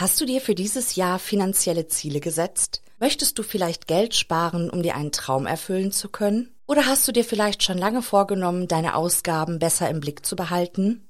Hast du dir für dieses Jahr finanzielle Ziele gesetzt? Möchtest du vielleicht Geld sparen, um dir einen Traum erfüllen zu können? Oder hast du dir vielleicht schon lange vorgenommen, deine Ausgaben besser im Blick zu behalten?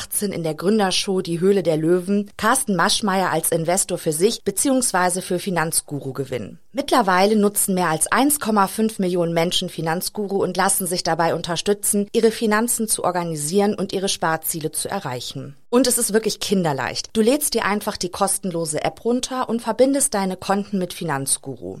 2018 in der Gründershow Die Höhle der Löwen Carsten Maschmeyer als Investor für sich bzw. für Finanzguru gewinnen. Mittlerweile nutzen mehr als 1,5 Millionen Menschen Finanzguru und lassen sich dabei unterstützen, ihre Finanzen zu organisieren und ihre Sparziele zu erreichen. Und es ist wirklich kinderleicht. Du lädst dir einfach die kostenlose App runter und verbindest deine Konten mit Finanzguru.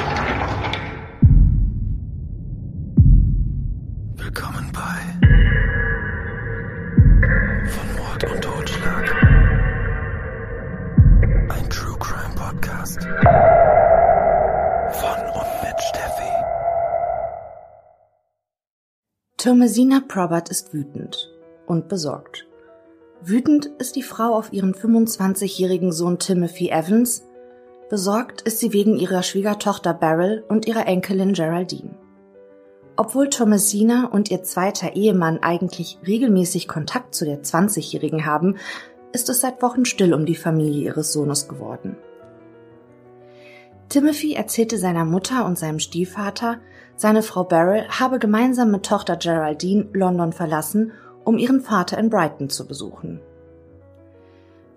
Thomasina Probert ist wütend und besorgt. Wütend ist die Frau auf ihren 25-jährigen Sohn Timothy Evans, besorgt ist sie wegen ihrer Schwiegertochter Beryl und ihrer Enkelin Geraldine. Obwohl Thomasina und ihr zweiter Ehemann eigentlich regelmäßig Kontakt zu der 20-Jährigen haben, ist es seit Wochen still um die Familie ihres Sohnes geworden. Timothy erzählte seiner Mutter und seinem Stiefvater, seine Frau Beryl habe gemeinsam mit Tochter Geraldine London verlassen um ihren Vater in Brighton zu besuchen.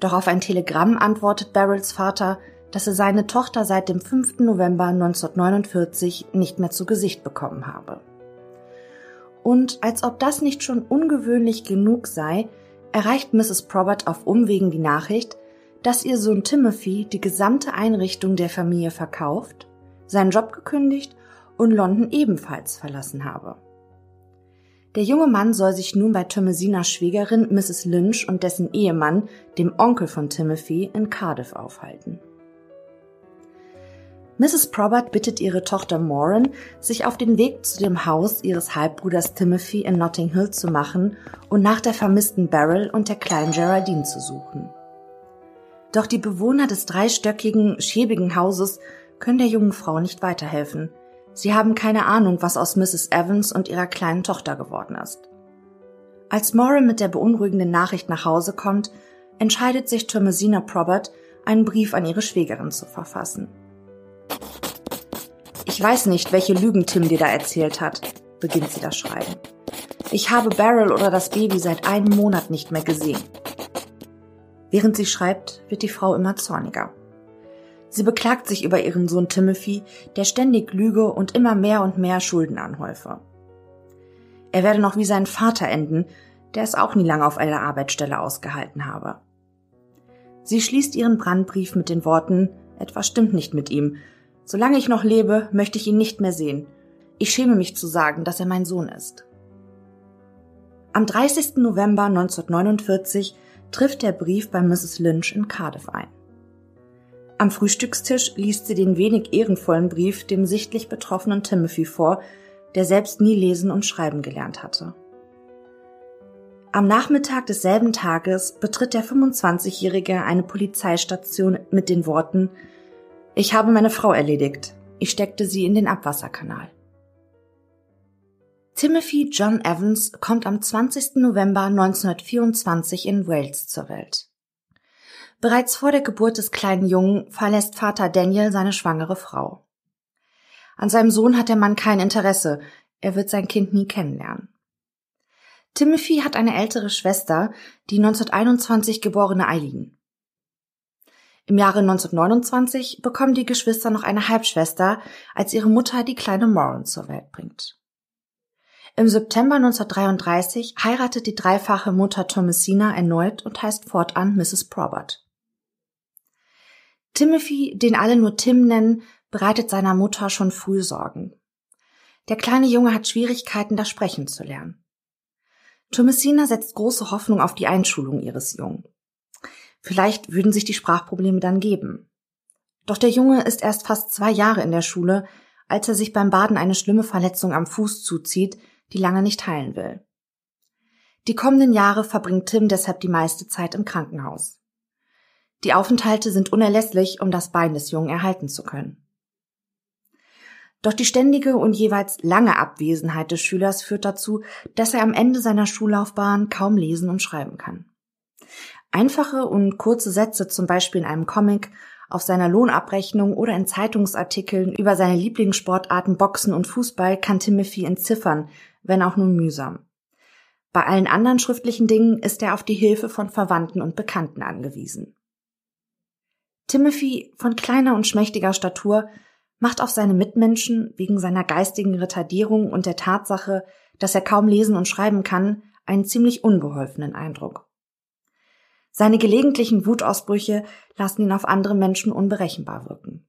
Doch auf ein Telegramm antwortet Beryls Vater, dass er seine Tochter seit dem 5. November 1949 nicht mehr zu Gesicht bekommen habe. Und als ob das nicht schon ungewöhnlich genug sei, erreicht Mrs. Probert auf Umwegen die Nachricht, dass ihr Sohn Timothy die gesamte Einrichtung der Familie verkauft, seinen Job gekündigt und London ebenfalls verlassen habe. Der junge Mann soll sich nun bei Thomasinas Schwägerin Mrs. Lynch und dessen Ehemann, dem Onkel von Timothy, in Cardiff aufhalten. Mrs. Probert bittet ihre Tochter Moran, sich auf den Weg zu dem Haus ihres Halbbruders Timothy in Notting Hill zu machen und nach der vermissten Beryl und der kleinen Geraldine zu suchen. Doch die Bewohner des dreistöckigen, schäbigen Hauses können der jungen Frau nicht weiterhelfen. Sie haben keine Ahnung, was aus Mrs. Evans und ihrer kleinen Tochter geworden ist. Als Moran mit der beunruhigenden Nachricht nach Hause kommt, entscheidet sich Thomasina Probert, einen Brief an ihre Schwägerin zu verfassen. Ich weiß nicht, welche Lügen Tim dir da erzählt hat, beginnt sie das Schreiben. Ich habe Beryl oder das Baby seit einem Monat nicht mehr gesehen. Während sie schreibt, wird die Frau immer zorniger. Sie beklagt sich über ihren Sohn Timothy, der ständig lüge und immer mehr und mehr Schulden anhäufe. Er werde noch wie sein Vater enden, der es auch nie lange auf einer Arbeitsstelle ausgehalten habe. Sie schließt ihren Brandbrief mit den Worten, etwas stimmt nicht mit ihm Solange ich noch lebe, möchte ich ihn nicht mehr sehen. Ich schäme mich zu sagen, dass er mein Sohn ist. Am 30. November 1949 trifft der Brief bei Mrs. Lynch in Cardiff ein. Am Frühstückstisch liest sie den wenig ehrenvollen Brief dem sichtlich betroffenen Timothy vor, der selbst nie lesen und schreiben gelernt hatte. Am Nachmittag desselben Tages betritt der 25-Jährige eine Polizeistation mit den Worten ich habe meine Frau erledigt. Ich steckte sie in den Abwasserkanal. Timothy John Evans kommt am 20. November 1924 in Wales zur Welt. Bereits vor der Geburt des kleinen Jungen verlässt Vater Daniel seine schwangere Frau. An seinem Sohn hat der Mann kein Interesse, er wird sein Kind nie kennenlernen. Timothy hat eine ältere Schwester, die 1921 geborene Eileen. Im Jahre 1929 bekommen die Geschwister noch eine Halbschwester, als ihre Mutter die kleine Moran zur Welt bringt. Im September 1933 heiratet die dreifache Mutter Thomasina erneut und heißt fortan Mrs. Probert. Timothy, den alle nur Tim nennen, bereitet seiner Mutter schon früh Sorgen. Der kleine Junge hat Schwierigkeiten, das Sprechen zu lernen. Thomasina setzt große Hoffnung auf die Einschulung ihres Jungen. Vielleicht würden sich die Sprachprobleme dann geben. Doch der Junge ist erst fast zwei Jahre in der Schule, als er sich beim Baden eine schlimme Verletzung am Fuß zuzieht, die lange nicht heilen will. Die kommenden Jahre verbringt Tim deshalb die meiste Zeit im Krankenhaus. Die Aufenthalte sind unerlässlich, um das Bein des Jungen erhalten zu können. Doch die ständige und jeweils lange Abwesenheit des Schülers führt dazu, dass er am Ende seiner Schullaufbahn kaum lesen und schreiben kann. Einfache und kurze Sätze, zum Beispiel in einem Comic, auf seiner Lohnabrechnung oder in Zeitungsartikeln über seine Lieblingssportarten Boxen und Fußball kann Timothy entziffern, wenn auch nur mühsam. Bei allen anderen schriftlichen Dingen ist er auf die Hilfe von Verwandten und Bekannten angewiesen. Timothy, von kleiner und schmächtiger Statur, macht auf seine Mitmenschen wegen seiner geistigen Retardierung und der Tatsache, dass er kaum lesen und schreiben kann, einen ziemlich unbeholfenen Eindruck. Seine gelegentlichen Wutausbrüche lassen ihn auf andere Menschen unberechenbar wirken.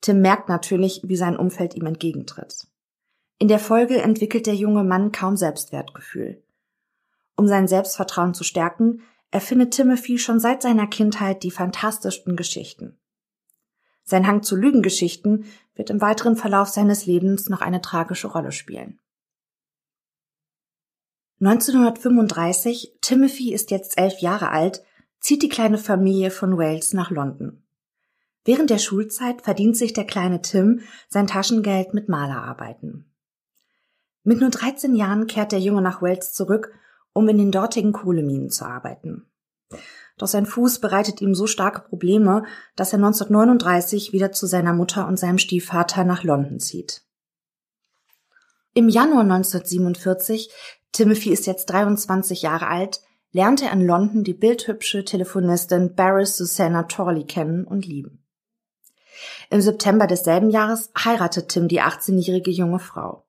Tim merkt natürlich, wie sein Umfeld ihm entgegentritt. In der Folge entwickelt der junge Mann kaum Selbstwertgefühl. Um sein Selbstvertrauen zu stärken, erfindet Timothy schon seit seiner Kindheit die fantastischsten Geschichten. Sein Hang zu Lügengeschichten wird im weiteren Verlauf seines Lebens noch eine tragische Rolle spielen. 1935, Timothy ist jetzt elf Jahre alt, zieht die kleine Familie von Wales nach London. Während der Schulzeit verdient sich der kleine Tim sein Taschengeld mit Malerarbeiten. Mit nur 13 Jahren kehrt der Junge nach Wales zurück, um in den dortigen Kohleminen zu arbeiten. Doch sein Fuß bereitet ihm so starke Probleme, dass er 1939 wieder zu seiner Mutter und seinem Stiefvater nach London zieht. Im Januar 1947 Timothy ist jetzt 23 Jahre alt, lernte er in London die bildhübsche Telefonistin Barry Susanna Torley kennen und lieben. Im September desselben Jahres heiratet Tim die 18-jährige junge Frau.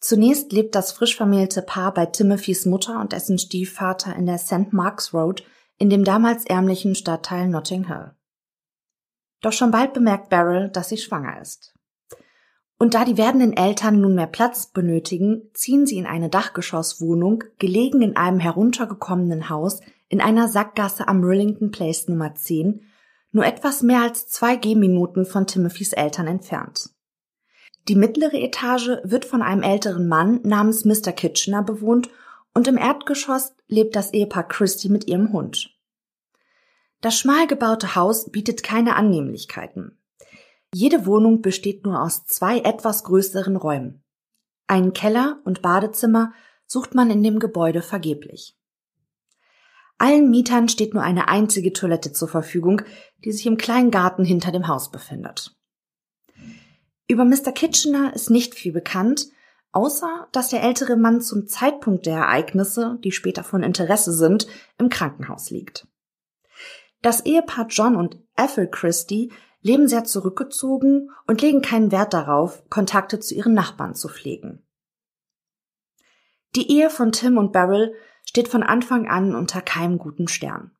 Zunächst lebt das frisch vermählte Paar bei Timothys Mutter und dessen Stiefvater in der St. Mark's Road in dem damals ärmlichen Stadtteil Notting Hill. Doch schon bald bemerkt Beryl, dass sie schwanger ist. Und da die werdenden Eltern nunmehr Platz benötigen, ziehen sie in eine Dachgeschosswohnung, gelegen in einem heruntergekommenen Haus in einer Sackgasse am Rillington Place Nummer 10, nur etwas mehr als zwei Gehminuten von Timothys Eltern entfernt. Die mittlere Etage wird von einem älteren Mann namens Mr. Kitchener bewohnt und im Erdgeschoss lebt das Ehepaar Christie mit ihrem Hund. Das schmal gebaute Haus bietet keine Annehmlichkeiten. Jede Wohnung besteht nur aus zwei etwas größeren Räumen. Einen Keller und Badezimmer sucht man in dem Gebäude vergeblich. Allen Mietern steht nur eine einzige Toilette zur Verfügung, die sich im kleinen Garten hinter dem Haus befindet. Über Mr. Kitchener ist nicht viel bekannt, außer dass der ältere Mann zum Zeitpunkt der Ereignisse, die später von Interesse sind, im Krankenhaus liegt. Das Ehepaar John und Ethel Christie leben sehr zurückgezogen und legen keinen Wert darauf, Kontakte zu ihren Nachbarn zu pflegen. Die Ehe von Tim und Beryl steht von Anfang an unter keinem guten Stern.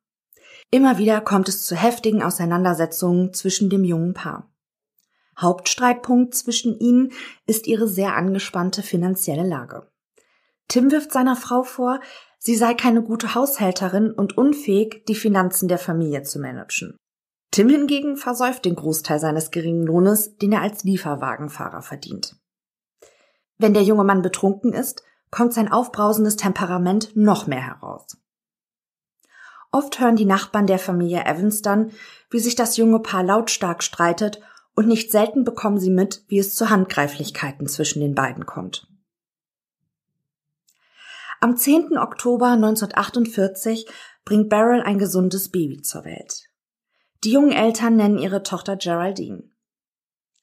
Immer wieder kommt es zu heftigen Auseinandersetzungen zwischen dem jungen Paar. Hauptstreitpunkt zwischen ihnen ist ihre sehr angespannte finanzielle Lage. Tim wirft seiner Frau vor, sie sei keine gute Haushälterin und unfähig, die Finanzen der Familie zu managen. Tim hingegen versäuft den Großteil seines geringen Lohnes, den er als Lieferwagenfahrer verdient. Wenn der junge Mann betrunken ist, kommt sein aufbrausendes Temperament noch mehr heraus. Oft hören die Nachbarn der Familie Evans dann, wie sich das junge Paar lautstark streitet, und nicht selten bekommen sie mit, wie es zu Handgreiflichkeiten zwischen den beiden kommt. Am 10. Oktober 1948 bringt Beryl ein gesundes Baby zur Welt. Die jungen Eltern nennen ihre Tochter Geraldine.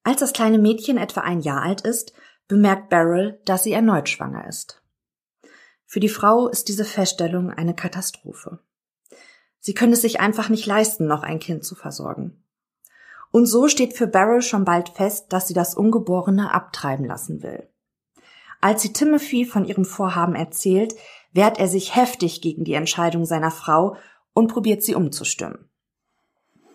Als das kleine Mädchen etwa ein Jahr alt ist, bemerkt Beryl, dass sie erneut schwanger ist. Für die Frau ist diese Feststellung eine Katastrophe. Sie können es sich einfach nicht leisten, noch ein Kind zu versorgen. Und so steht für Beryl schon bald fest, dass sie das Ungeborene abtreiben lassen will. Als sie Timothy von ihrem Vorhaben erzählt, wehrt er sich heftig gegen die Entscheidung seiner Frau und probiert sie umzustimmen.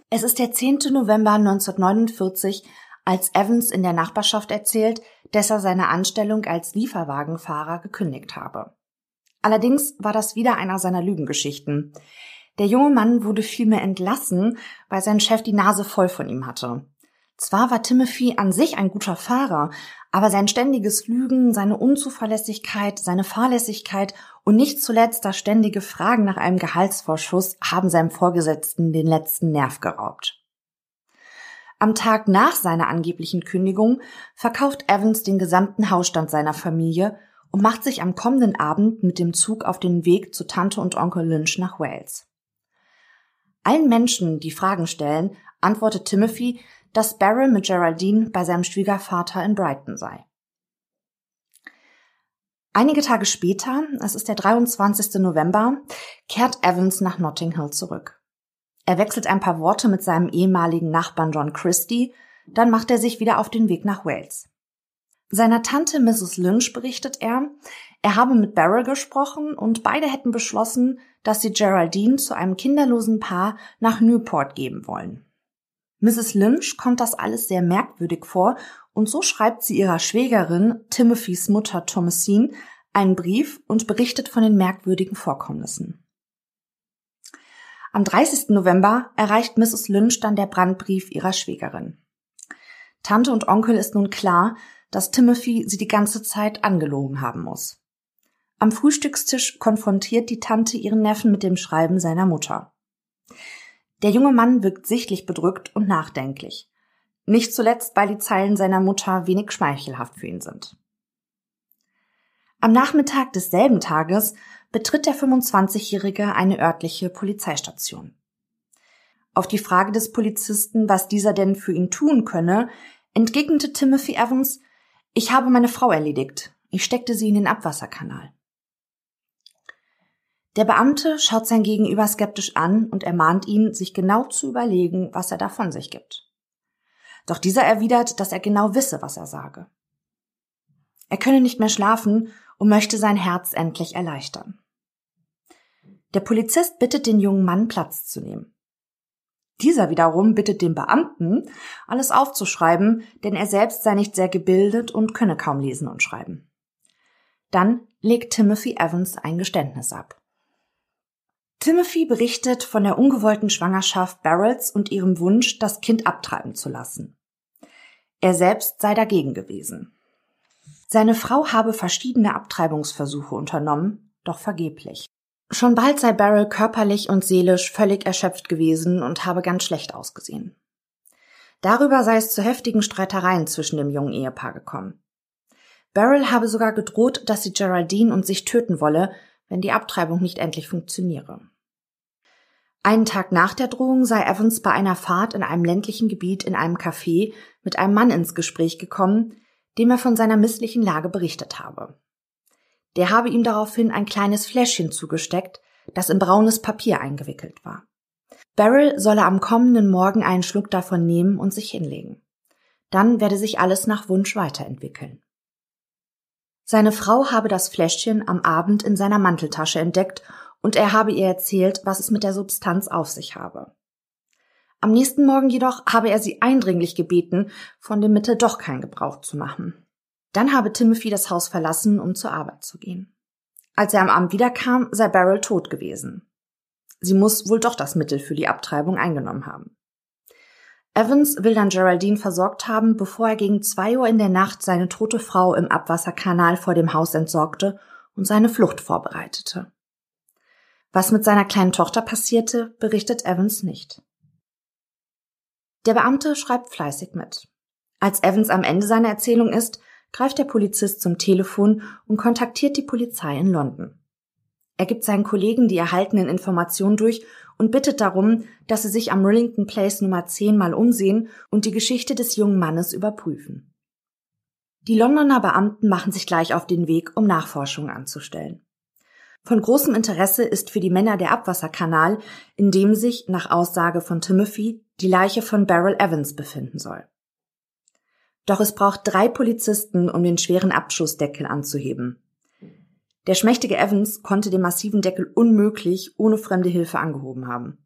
Es ist der 10. November 1949, als Evans in der Nachbarschaft erzählt, dass er seine Anstellung als Lieferwagenfahrer gekündigt habe. Allerdings war das wieder einer seiner Lügengeschichten. Der junge Mann wurde vielmehr entlassen, weil sein Chef die Nase voll von ihm hatte. Zwar war Timothy an sich ein guter Fahrer, aber sein ständiges Lügen, seine Unzuverlässigkeit, seine Fahrlässigkeit und nicht zuletzt das ständige Fragen nach einem Gehaltsvorschuss haben seinem Vorgesetzten den letzten Nerv geraubt. Am Tag nach seiner angeblichen Kündigung verkauft Evans den gesamten Hausstand seiner Familie und macht sich am kommenden Abend mit dem Zug auf den Weg zu Tante und Onkel Lynch nach Wales. Allen Menschen, die Fragen stellen, antwortet Timothy, dass Beryl mit Geraldine bei seinem Schwiegervater in Brighton sei. Einige Tage später, es ist der 23. November, kehrt Evans nach Notting Hill zurück. Er wechselt ein paar Worte mit seinem ehemaligen Nachbarn John Christie, dann macht er sich wieder auf den Weg nach Wales. Seiner Tante Mrs. Lynch berichtet er, er habe mit Beryl gesprochen und beide hätten beschlossen, dass sie Geraldine zu einem kinderlosen Paar nach Newport geben wollen. Mrs. Lynch kommt das alles sehr merkwürdig vor und so schreibt sie ihrer Schwägerin, Timothys Mutter Thomasine, einen Brief und berichtet von den merkwürdigen Vorkommnissen. Am 30. November erreicht Mrs. Lynch dann der Brandbrief ihrer Schwägerin. Tante und Onkel ist nun klar, dass Timothy sie die ganze Zeit angelogen haben muss. Am Frühstückstisch konfrontiert die Tante ihren Neffen mit dem Schreiben seiner Mutter. Der junge Mann wirkt sichtlich bedrückt und nachdenklich. Nicht zuletzt, weil die Zeilen seiner Mutter wenig schmeichelhaft für ihn sind. Am Nachmittag desselben Tages betritt der 25-Jährige eine örtliche Polizeistation. Auf die Frage des Polizisten, was dieser denn für ihn tun könne, entgegnete Timothy Evans, ich habe meine Frau erledigt. Ich steckte sie in den Abwasserkanal. Der Beamte schaut sein Gegenüber skeptisch an und ermahnt ihn, sich genau zu überlegen, was er da von sich gibt. Doch dieser erwidert, dass er genau wisse, was er sage. Er könne nicht mehr schlafen und möchte sein Herz endlich erleichtern. Der Polizist bittet den jungen Mann Platz zu nehmen. Dieser wiederum bittet den Beamten, alles aufzuschreiben, denn er selbst sei nicht sehr gebildet und könne kaum lesen und schreiben. Dann legt Timothy Evans ein Geständnis ab. Timothy berichtet von der ungewollten Schwangerschaft Barrels und ihrem Wunsch, das Kind abtreiben zu lassen. Er selbst sei dagegen gewesen. Seine Frau habe verschiedene Abtreibungsversuche unternommen, doch vergeblich. Schon bald sei Beryl körperlich und seelisch völlig erschöpft gewesen und habe ganz schlecht ausgesehen. Darüber sei es zu heftigen Streitereien zwischen dem jungen Ehepaar gekommen. Beryl habe sogar gedroht, dass sie Geraldine und sich töten wolle, wenn die Abtreibung nicht endlich funktioniere. Einen Tag nach der Drohung sei Evans bei einer Fahrt in einem ländlichen Gebiet in einem Café mit einem Mann ins Gespräch gekommen, dem er von seiner misslichen Lage berichtet habe. Der habe ihm daraufhin ein kleines Fläschchen zugesteckt, das in braunes Papier eingewickelt war. Beryl solle am kommenden Morgen einen Schluck davon nehmen und sich hinlegen. Dann werde sich alles nach Wunsch weiterentwickeln. Seine Frau habe das Fläschchen am Abend in seiner Manteltasche entdeckt und er habe ihr erzählt, was es mit der Substanz auf sich habe. Am nächsten Morgen jedoch habe er sie eindringlich gebeten, von dem Mittel doch keinen Gebrauch zu machen. Dann habe Timothy das Haus verlassen, um zur Arbeit zu gehen. Als er am Abend wiederkam, sei Beryl tot gewesen. Sie muss wohl doch das Mittel für die Abtreibung eingenommen haben. Evans will dann Geraldine versorgt haben, bevor er gegen zwei Uhr in der Nacht seine tote Frau im Abwasserkanal vor dem Haus entsorgte und seine Flucht vorbereitete. Was mit seiner kleinen Tochter passierte, berichtet Evans nicht. Der Beamte schreibt fleißig mit. Als Evans am Ende seiner Erzählung ist, greift der Polizist zum Telefon und kontaktiert die Polizei in London. Er gibt seinen Kollegen die erhaltenen Informationen durch und bittet darum, dass sie sich am Rillington Place Nummer 10 mal umsehen und die Geschichte des jungen Mannes überprüfen. Die Londoner Beamten machen sich gleich auf den Weg, um Nachforschungen anzustellen. Von großem Interesse ist für die Männer der Abwasserkanal, in dem sich, nach Aussage von Timothy, die Leiche von Beryl Evans befinden soll. Doch es braucht drei Polizisten, um den schweren Abschussdeckel anzuheben. Der schmächtige Evans konnte den massiven Deckel unmöglich ohne fremde Hilfe angehoben haben.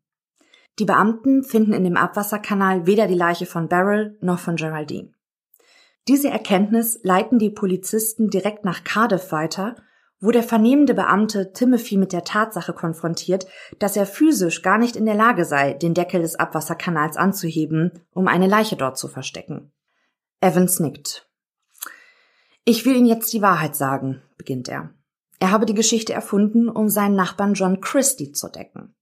Die Beamten finden in dem Abwasserkanal weder die Leiche von Beryl noch von Geraldine. Diese Erkenntnis leiten die Polizisten direkt nach Cardiff weiter wo der vernehmende Beamte Timothy mit der Tatsache konfrontiert, dass er physisch gar nicht in der Lage sei, den Deckel des Abwasserkanals anzuheben, um eine Leiche dort zu verstecken. Evans nickt. Ich will Ihnen jetzt die Wahrheit sagen, beginnt er. Er habe die Geschichte erfunden, um seinen Nachbarn John Christie zu decken.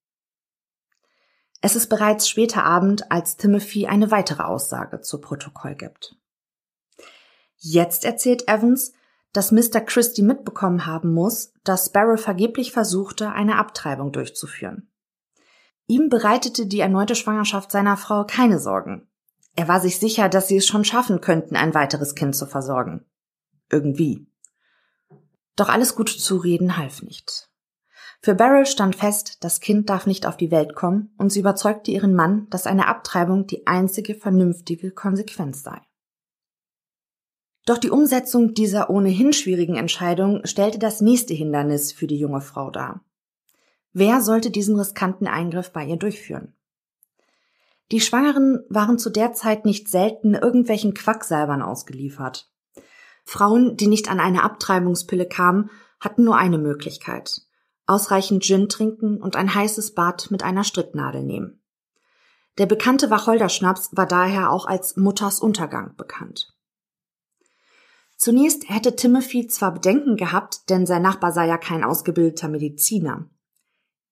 Es ist bereits später Abend, als Timothy eine weitere Aussage zu Protokoll gibt. Jetzt erzählt Evans, dass Mr. Christie mitbekommen haben muss, dass Sparrow vergeblich versuchte, eine Abtreibung durchzuführen. Ihm bereitete die erneute Schwangerschaft seiner Frau keine Sorgen. Er war sich sicher, dass sie es schon schaffen könnten, ein weiteres Kind zu versorgen. Irgendwie. Doch alles gute Zureden half nicht. Für Beryl stand fest, das Kind darf nicht auf die Welt kommen, und sie überzeugte ihren Mann, dass eine Abtreibung die einzige vernünftige Konsequenz sei. Doch die Umsetzung dieser ohnehin schwierigen Entscheidung stellte das nächste Hindernis für die junge Frau dar. Wer sollte diesen riskanten Eingriff bei ihr durchführen? Die Schwangeren waren zu der Zeit nicht selten irgendwelchen Quacksalbern ausgeliefert. Frauen, die nicht an eine Abtreibungspille kamen, hatten nur eine Möglichkeit. Ausreichend Gin trinken und ein heißes Bad mit einer Stricknadel nehmen. Der bekannte Wacholderschnaps war daher auch als Mutters Untergang bekannt. Zunächst hätte Timothy zwar Bedenken gehabt, denn sein Nachbar sei ja kein ausgebildeter Mediziner.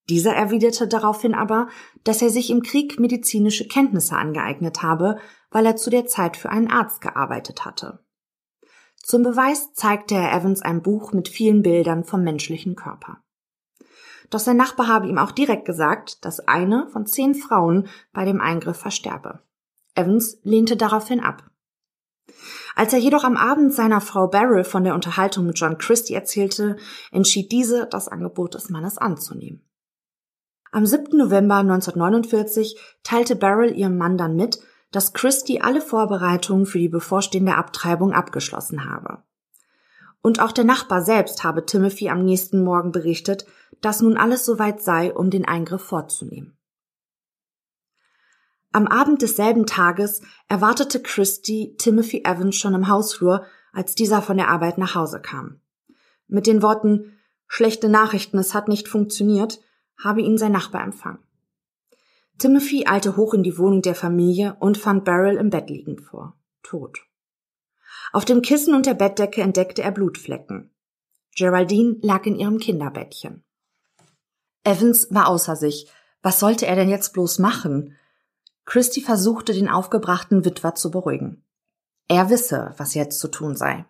Dieser erwiderte daraufhin aber, dass er sich im Krieg medizinische Kenntnisse angeeignet habe, weil er zu der Zeit für einen Arzt gearbeitet hatte. Zum Beweis zeigte er Evans ein Buch mit vielen Bildern vom menschlichen Körper. Doch sein Nachbar habe ihm auch direkt gesagt, dass eine von zehn Frauen bei dem Eingriff versterbe. Evans lehnte daraufhin ab. Als er jedoch am Abend seiner Frau Beryl von der Unterhaltung mit John Christie erzählte, entschied diese, das Angebot des Mannes anzunehmen. Am 7. November 1949 teilte Beryl ihrem Mann dann mit, dass Christie alle Vorbereitungen für die bevorstehende Abtreibung abgeschlossen habe. Und auch der Nachbar selbst habe Timothy am nächsten Morgen berichtet, dass nun alles soweit sei, um den Eingriff vorzunehmen. Am Abend desselben Tages erwartete Christy Timothy Evans schon im Hausflur, als dieser von der Arbeit nach Hause kam. Mit den Worten Schlechte Nachrichten, es hat nicht funktioniert, habe ihn sein Nachbar empfangen. Timothy eilte hoch in die Wohnung der Familie und fand Beryl im Bett liegend vor, tot. Auf dem Kissen und der Bettdecke entdeckte er Blutflecken. Geraldine lag in ihrem Kinderbettchen. Evans war außer sich. Was sollte er denn jetzt bloß machen? Christy versuchte, den aufgebrachten Witwer zu beruhigen. Er wisse, was jetzt zu tun sei.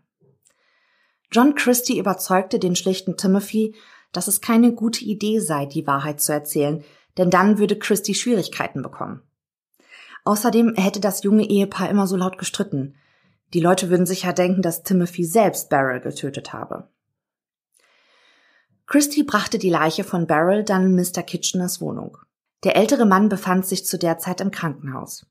John Christie überzeugte den schlichten Timothy, dass es keine gute Idee sei, die Wahrheit zu erzählen, denn dann würde Christie Schwierigkeiten bekommen. Außerdem hätte das junge Ehepaar immer so laut gestritten. Die Leute würden sicher denken, dass Timothy selbst Beryl getötet habe. Christie brachte die Leiche von Beryl dann in Mr. Kitcheners Wohnung. Der ältere Mann befand sich zu der Zeit im Krankenhaus.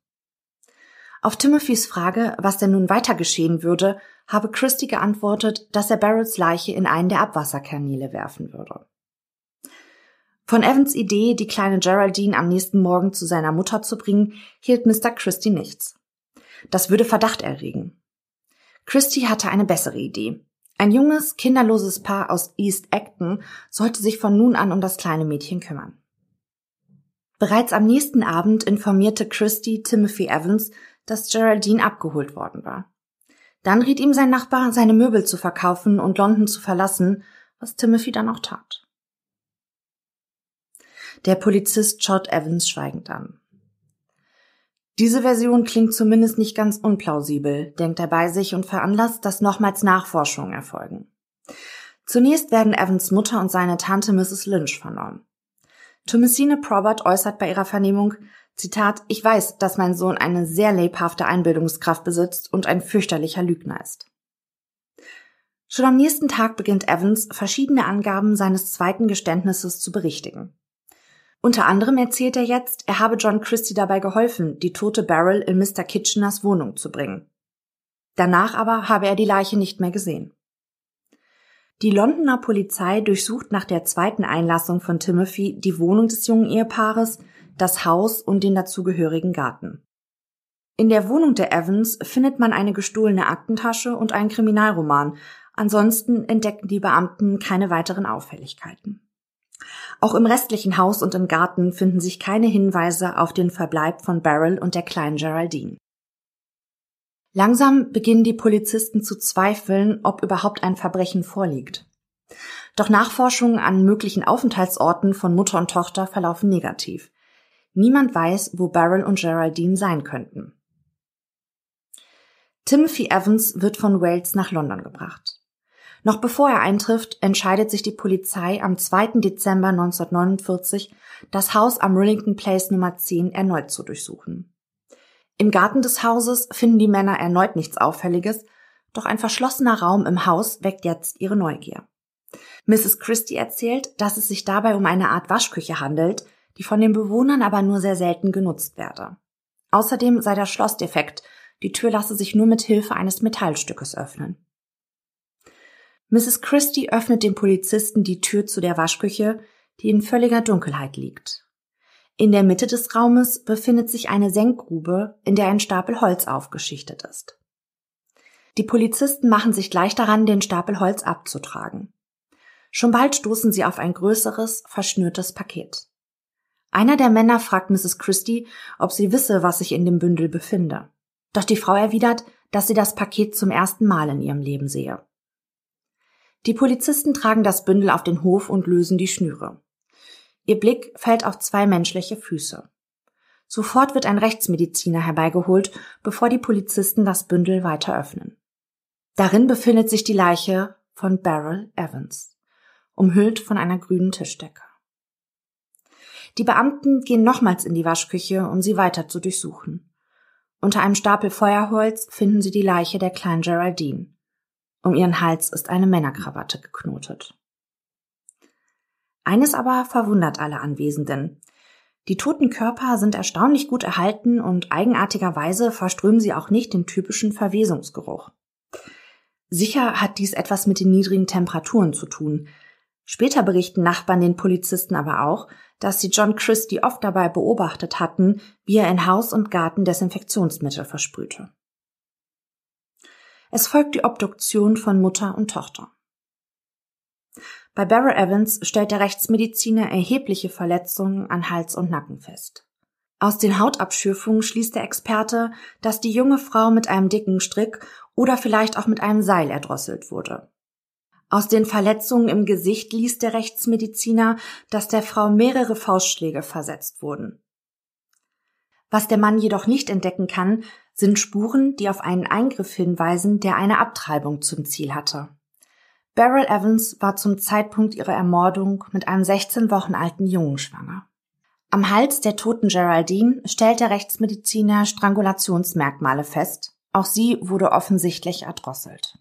Auf Timothys Frage, was denn nun weiter geschehen würde, habe Christie geantwortet, dass er Beryls Leiche in einen der Abwasserkanäle werfen würde. Von Evans Idee, die kleine Geraldine am nächsten Morgen zu seiner Mutter zu bringen, hielt Mr. Christie nichts. Das würde Verdacht erregen. Christie hatte eine bessere Idee. Ein junges, kinderloses Paar aus East Acton sollte sich von nun an um das kleine Mädchen kümmern. Bereits am nächsten Abend informierte Christie Timothy Evans, dass Geraldine abgeholt worden war. Dann riet ihm sein Nachbar, seine Möbel zu verkaufen und London zu verlassen, was Timothy dann auch tat. Der Polizist schaut Evans schweigend an. Diese Version klingt zumindest nicht ganz unplausibel, denkt er bei sich und veranlasst, dass nochmals Nachforschungen erfolgen. Zunächst werden Evans Mutter und seine Tante Mrs. Lynch vernommen. Thomasine Probert äußert bei ihrer Vernehmung, Zitat, ich weiß, dass mein Sohn eine sehr lebhafte Einbildungskraft besitzt und ein fürchterlicher Lügner ist. Schon am nächsten Tag beginnt Evans, verschiedene Angaben seines zweiten Geständnisses zu berichtigen. Unter anderem erzählt er jetzt, er habe John Christie dabei geholfen, die tote Beryl in Mr. Kitcheners Wohnung zu bringen. Danach aber habe er die Leiche nicht mehr gesehen. Die Londoner Polizei durchsucht nach der zweiten Einlassung von Timothy die Wohnung des jungen Ehepaares, das Haus und den dazugehörigen Garten. In der Wohnung der Evans findet man eine gestohlene Aktentasche und einen Kriminalroman. Ansonsten entdecken die Beamten keine weiteren Auffälligkeiten. Auch im restlichen Haus und im Garten finden sich keine Hinweise auf den Verbleib von Beryl und der kleinen Geraldine. Langsam beginnen die Polizisten zu zweifeln, ob überhaupt ein Verbrechen vorliegt. Doch Nachforschungen an möglichen Aufenthaltsorten von Mutter und Tochter verlaufen negativ. Niemand weiß, wo Beryl und Geraldine sein könnten. Timothy Evans wird von Wales nach London gebracht. Noch bevor er eintrifft, entscheidet sich die Polizei am 2. Dezember 1949, das Haus am Rillington Place Nummer 10 erneut zu durchsuchen. Im Garten des Hauses finden die Männer erneut nichts Auffälliges, doch ein verschlossener Raum im Haus weckt jetzt ihre Neugier. Mrs. Christie erzählt, dass es sich dabei um eine Art Waschküche handelt, die von den Bewohnern aber nur sehr selten genutzt werde. Außerdem sei der Schloss defekt, die Tür lasse sich nur mit Hilfe eines Metallstückes öffnen. Mrs. Christie öffnet dem Polizisten die Tür zu der Waschküche, die in völliger Dunkelheit liegt. In der Mitte des Raumes befindet sich eine Senkgrube, in der ein Stapel Holz aufgeschichtet ist. Die Polizisten machen sich gleich daran, den Stapel Holz abzutragen. Schon bald stoßen sie auf ein größeres, verschnürtes Paket. Einer der Männer fragt Mrs. Christie, ob sie wisse, was sich in dem Bündel befinde. Doch die Frau erwidert, dass sie das Paket zum ersten Mal in ihrem Leben sehe. Die Polizisten tragen das Bündel auf den Hof und lösen die Schnüre. Ihr Blick fällt auf zwei menschliche Füße. Sofort wird ein Rechtsmediziner herbeigeholt, bevor die Polizisten das Bündel weiter öffnen. Darin befindet sich die Leiche von Beryl Evans, umhüllt von einer grünen Tischdecke. Die Beamten gehen nochmals in die Waschküche, um sie weiter zu durchsuchen. Unter einem Stapel Feuerholz finden sie die Leiche der kleinen Geraldine. Um ihren Hals ist eine Männerkrawatte geknotet. Eines aber verwundert alle Anwesenden. Die toten Körper sind erstaunlich gut erhalten und eigenartigerweise verströmen sie auch nicht den typischen Verwesungsgeruch. Sicher hat dies etwas mit den niedrigen Temperaturen zu tun. Später berichten Nachbarn den Polizisten aber auch, dass sie John Christie oft dabei beobachtet hatten, wie er in Haus und Garten Desinfektionsmittel versprühte. Es folgt die Obduktion von Mutter und Tochter. Bei Beryl Evans stellt der Rechtsmediziner erhebliche Verletzungen an Hals und Nacken fest. Aus den Hautabschürfungen schließt der Experte, dass die junge Frau mit einem dicken Strick oder vielleicht auch mit einem Seil erdrosselt wurde. Aus den Verletzungen im Gesicht liest der Rechtsmediziner, dass der Frau mehrere Faustschläge versetzt wurden. Was der Mann jedoch nicht entdecken kann, sind Spuren, die auf einen Eingriff hinweisen, der eine Abtreibung zum Ziel hatte. Beryl Evans war zum Zeitpunkt ihrer Ermordung mit einem 16 Wochen alten Jungen schwanger. Am Hals der toten Geraldine stellt der Rechtsmediziner Strangulationsmerkmale fest. Auch sie wurde offensichtlich erdrosselt.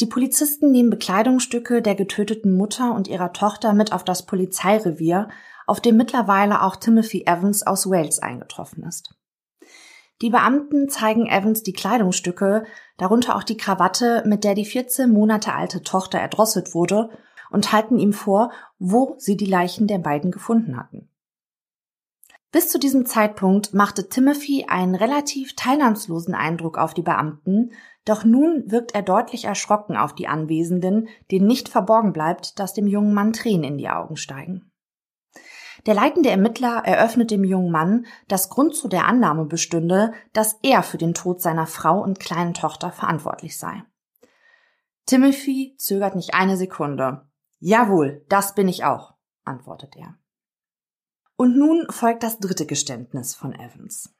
Die Polizisten nehmen Bekleidungsstücke der getöteten Mutter und ihrer Tochter mit auf das Polizeirevier, auf dem mittlerweile auch Timothy Evans aus Wales eingetroffen ist. Die Beamten zeigen Evans die Kleidungsstücke, darunter auch die Krawatte, mit der die 14 Monate alte Tochter erdrosselt wurde, und halten ihm vor, wo sie die Leichen der beiden gefunden hatten. Bis zu diesem Zeitpunkt machte Timothy einen relativ teilnahmslosen Eindruck auf die Beamten, doch nun wirkt er deutlich erschrocken auf die Anwesenden, denen nicht verborgen bleibt, dass dem jungen Mann Tränen in die Augen steigen. Der leitende Ermittler eröffnet dem jungen Mann, dass Grund zu der Annahme bestünde, dass er für den Tod seiner Frau und kleinen Tochter verantwortlich sei. Timothy zögert nicht eine Sekunde. Jawohl, das bin ich auch, antwortet er. Und nun folgt das dritte Geständnis von Evans.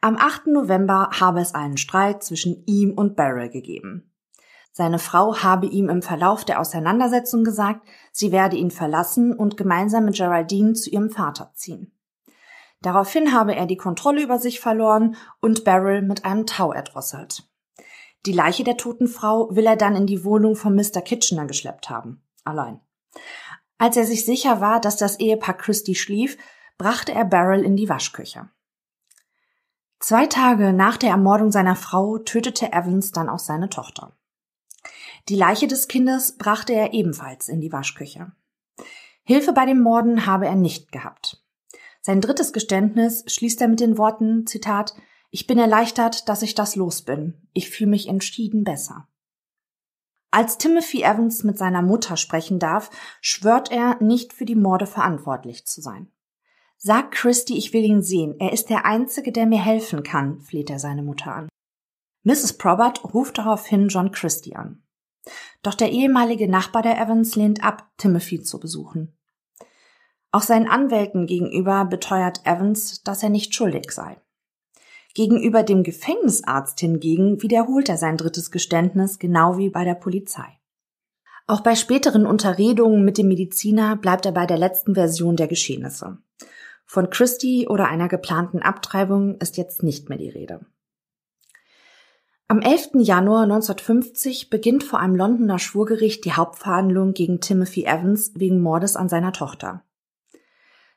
Am 8. November habe es einen Streit zwischen ihm und Beryl gegeben. Seine Frau habe ihm im Verlauf der Auseinandersetzung gesagt, sie werde ihn verlassen und gemeinsam mit Geraldine zu ihrem Vater ziehen. Daraufhin habe er die Kontrolle über sich verloren und Beryl mit einem Tau erdrosselt. Die Leiche der toten Frau will er dann in die Wohnung von Mr. Kitchener geschleppt haben. Allein. Als er sich sicher war, dass das Ehepaar Christie schlief, brachte er Beryl in die Waschküche. Zwei Tage nach der Ermordung seiner Frau tötete Evans dann auch seine Tochter. Die Leiche des Kindes brachte er ebenfalls in die Waschküche. Hilfe bei dem Morden habe er nicht gehabt. Sein drittes Geständnis schließt er mit den Worten, Zitat, ich bin erleichtert, dass ich das los bin. Ich fühle mich entschieden besser. Als Timothy Evans mit seiner Mutter sprechen darf, schwört er, nicht für die Morde verantwortlich zu sein. Sag Christy, ich will ihn sehen. Er ist der Einzige, der mir helfen kann, fleht er seine Mutter an. Mrs. Probert ruft daraufhin John Christie an. Doch der ehemalige Nachbar der Evans lehnt ab, Timothy zu besuchen. Auch seinen Anwälten gegenüber beteuert Evans, dass er nicht schuldig sei. Gegenüber dem Gefängnisarzt hingegen wiederholt er sein drittes Geständnis, genau wie bei der Polizei. Auch bei späteren Unterredungen mit dem Mediziner bleibt er bei der letzten Version der Geschehnisse. Von Christie oder einer geplanten Abtreibung ist jetzt nicht mehr die Rede. Am 11. Januar 1950 beginnt vor einem Londoner Schwurgericht die Hauptverhandlung gegen Timothy Evans wegen Mordes an seiner Tochter.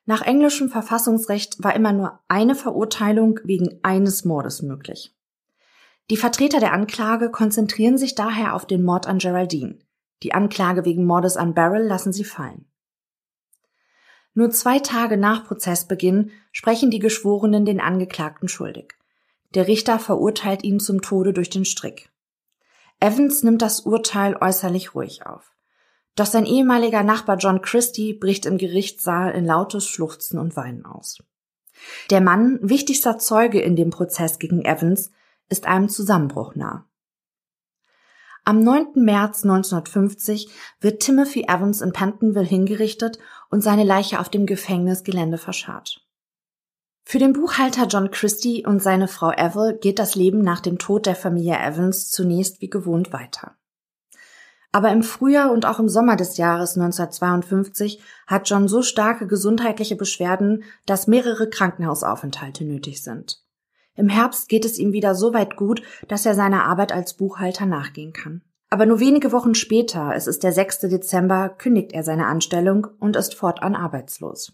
Nach englischem Verfassungsrecht war immer nur eine Verurteilung wegen eines Mordes möglich. Die Vertreter der Anklage konzentrieren sich daher auf den Mord an Geraldine. Die Anklage wegen Mordes an Beryl lassen sie fallen. Nur zwei Tage nach Prozessbeginn sprechen die Geschworenen den Angeklagten schuldig. Der Richter verurteilt ihn zum Tode durch den Strick. Evans nimmt das Urteil äußerlich ruhig auf. Doch sein ehemaliger Nachbar John Christie bricht im Gerichtssaal in lautes Schluchzen und Weinen aus. Der Mann, wichtigster Zeuge in dem Prozess gegen Evans, ist einem Zusammenbruch nah. Am 9. März 1950 wird Timothy Evans in Pentonville hingerichtet und seine Leiche auf dem Gefängnisgelände verscharrt. Für den Buchhalter John Christie und seine Frau Ethel geht das Leben nach dem Tod der Familie Evans zunächst wie gewohnt weiter. Aber im Frühjahr und auch im Sommer des Jahres 1952 hat John so starke gesundheitliche Beschwerden, dass mehrere Krankenhausaufenthalte nötig sind. Im Herbst geht es ihm wieder so weit gut, dass er seiner Arbeit als Buchhalter nachgehen kann. Aber nur wenige Wochen später, es ist der 6. Dezember, kündigt er seine Anstellung und ist fortan arbeitslos.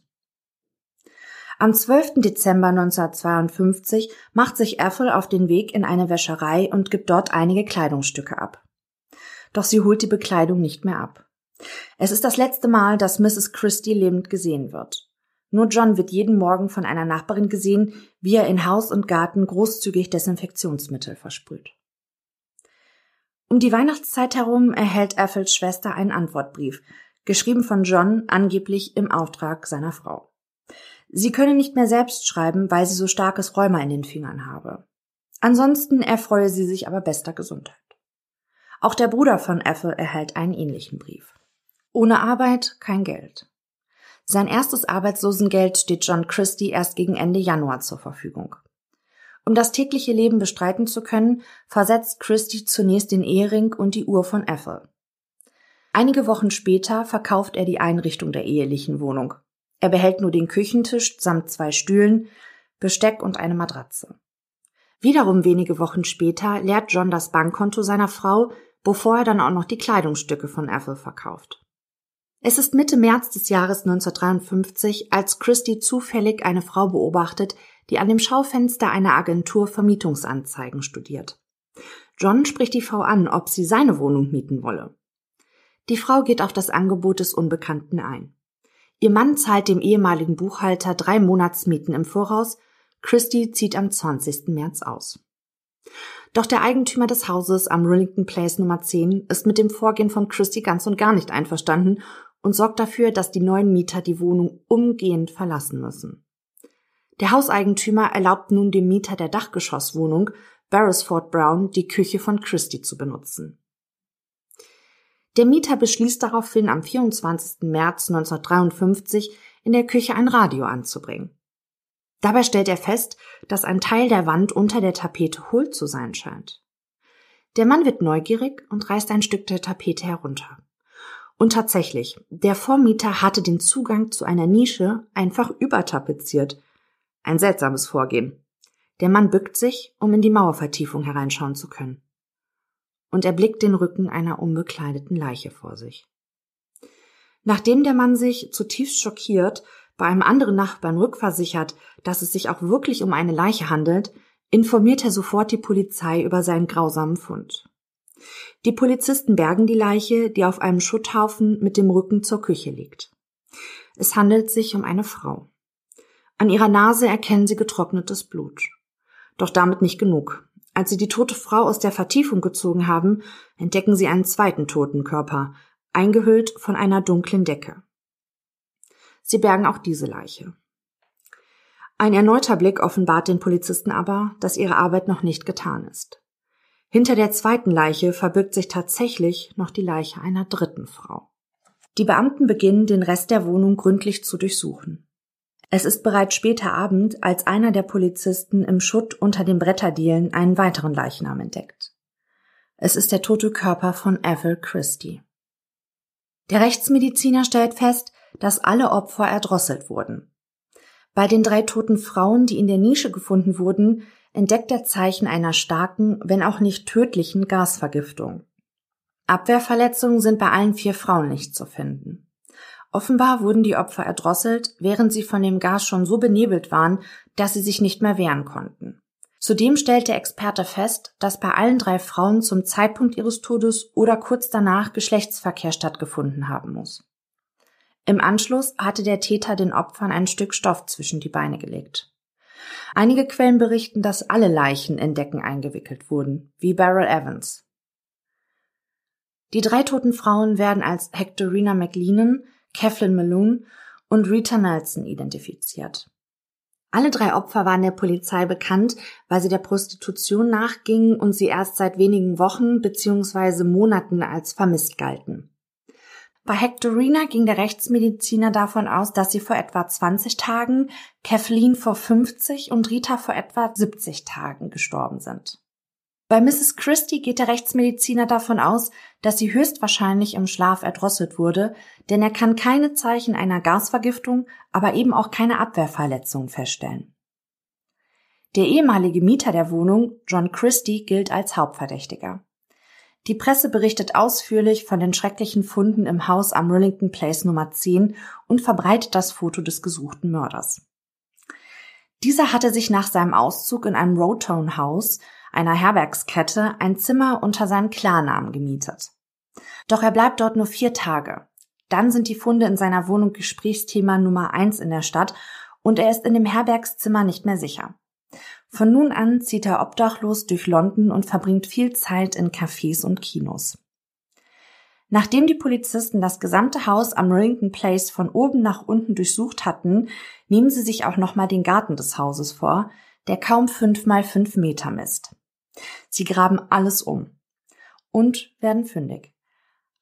Am 12. Dezember 1952 macht sich Ethel auf den Weg in eine Wäscherei und gibt dort einige Kleidungsstücke ab. Doch sie holt die Bekleidung nicht mehr ab. Es ist das letzte Mal, dass Mrs. Christie lebend gesehen wird. Nur John wird jeden Morgen von einer Nachbarin gesehen, wie er in Haus und Garten großzügig Desinfektionsmittel versprüht. Um die Weihnachtszeit herum erhält Ethels Schwester einen Antwortbrief, geschrieben von John angeblich im Auftrag seiner Frau. Sie könne nicht mehr selbst schreiben, weil sie so starkes Rheuma in den Fingern habe. Ansonsten erfreue sie sich aber bester Gesundheit. Auch der Bruder von Ethel erhält einen ähnlichen Brief. Ohne Arbeit kein Geld. Sein erstes Arbeitslosengeld steht John Christie erst gegen Ende Januar zur Verfügung. Um das tägliche Leben bestreiten zu können, versetzt Christie zunächst den Ehering und die Uhr von Ethel. Einige Wochen später verkauft er die Einrichtung der ehelichen Wohnung. Er behält nur den Küchentisch samt zwei Stühlen, Besteck und eine Matratze. Wiederum wenige Wochen später leert John das Bankkonto seiner Frau, bevor er dann auch noch die Kleidungsstücke von Ethel verkauft. Es ist Mitte März des Jahres 1953, als Christie zufällig eine Frau beobachtet, die an dem Schaufenster einer Agentur Vermietungsanzeigen studiert. John spricht die Frau an, ob sie seine Wohnung mieten wolle. Die Frau geht auf das Angebot des Unbekannten ein. Ihr Mann zahlt dem ehemaligen Buchhalter drei Monatsmieten im Voraus, Christie zieht am 20. März aus. Doch der Eigentümer des Hauses am Rillington Place Nummer 10 ist mit dem Vorgehen von Christie ganz und gar nicht einverstanden und sorgt dafür, dass die neuen Mieter die Wohnung umgehend verlassen müssen. Der Hauseigentümer erlaubt nun dem Mieter der Dachgeschosswohnung, Beresford Brown, die Küche von Christie zu benutzen. Der Mieter beschließt daraufhin am 24. März 1953 in der Küche ein Radio anzubringen. Dabei stellt er fest, dass ein Teil der Wand unter der Tapete hohl zu sein scheint. Der Mann wird neugierig und reißt ein Stück der Tapete herunter. Und tatsächlich, der Vormieter hatte den Zugang zu einer Nische einfach übertapeziert, ein seltsames Vorgehen. Der Mann bückt sich, um in die Mauervertiefung hereinschauen zu können. Und er blickt den Rücken einer unbekleideten Leiche vor sich. Nachdem der Mann sich zutiefst schockiert bei einem anderen Nachbarn rückversichert, dass es sich auch wirklich um eine Leiche handelt, informiert er sofort die Polizei über seinen grausamen Fund. Die Polizisten bergen die Leiche, die auf einem Schutthaufen mit dem Rücken zur Küche liegt. Es handelt sich um eine Frau. An ihrer Nase erkennen sie getrocknetes Blut. Doch damit nicht genug. Als sie die tote Frau aus der Vertiefung gezogen haben, entdecken sie einen zweiten toten Körper, eingehüllt von einer dunklen Decke. Sie bergen auch diese Leiche. Ein erneuter Blick offenbart den Polizisten aber, dass ihre Arbeit noch nicht getan ist. Hinter der zweiten Leiche verbirgt sich tatsächlich noch die Leiche einer dritten Frau. Die Beamten beginnen, den Rest der Wohnung gründlich zu durchsuchen. Es ist bereits später Abend, als einer der Polizisten im Schutt unter den Bretterdielen einen weiteren Leichnam entdeckt. Es ist der tote Körper von Ethel Christie. Der Rechtsmediziner stellt fest, dass alle Opfer erdrosselt wurden. Bei den drei toten Frauen, die in der Nische gefunden wurden, entdeckt er Zeichen einer starken, wenn auch nicht tödlichen Gasvergiftung. Abwehrverletzungen sind bei allen vier Frauen nicht zu finden. Offenbar wurden die Opfer erdrosselt, während sie von dem Gas schon so benebelt waren, dass sie sich nicht mehr wehren konnten. Zudem stellt der Experte fest, dass bei allen drei Frauen zum Zeitpunkt ihres Todes oder kurz danach Geschlechtsverkehr stattgefunden haben muss. Im Anschluss hatte der Täter den Opfern ein Stück Stoff zwischen die Beine gelegt. Einige Quellen berichten, dass alle Leichen in Decken eingewickelt wurden, wie Beryl Evans. Die drei toten Frauen werden als Hectorina McLennan, Kathleen Malone und Rita Nelson identifiziert. Alle drei Opfer waren der Polizei bekannt, weil sie der Prostitution nachgingen und sie erst seit wenigen Wochen bzw. Monaten als vermisst galten. Bei Hectorina ging der Rechtsmediziner davon aus, dass sie vor etwa 20 Tagen, Kathleen vor 50 und Rita vor etwa 70 Tagen gestorben sind. Bei Mrs. Christie geht der Rechtsmediziner davon aus, dass sie höchstwahrscheinlich im Schlaf erdrosselt wurde, denn er kann keine Zeichen einer Gasvergiftung, aber eben auch keine Abwehrverletzung feststellen. Der ehemalige Mieter der Wohnung, John Christie, gilt als Hauptverdächtiger. Die Presse berichtet ausführlich von den schrecklichen Funden im Haus am Rillington Place Nummer 10 und verbreitet das Foto des gesuchten Mörders. Dieser hatte sich nach seinem Auszug in einem Rotone Haus, einer Herbergskette, ein Zimmer unter seinem Klarnamen gemietet. Doch er bleibt dort nur vier Tage. Dann sind die Funde in seiner Wohnung Gesprächsthema Nummer eins in der Stadt und er ist in dem Herbergszimmer nicht mehr sicher. Von nun an zieht er obdachlos durch London und verbringt viel Zeit in Cafés und Kinos. Nachdem die Polizisten das gesamte Haus am Rillington Place von oben nach unten durchsucht hatten, nehmen sie sich auch nochmal den Garten des Hauses vor, der kaum fünf mal fünf Meter misst. Sie graben alles um und werden fündig.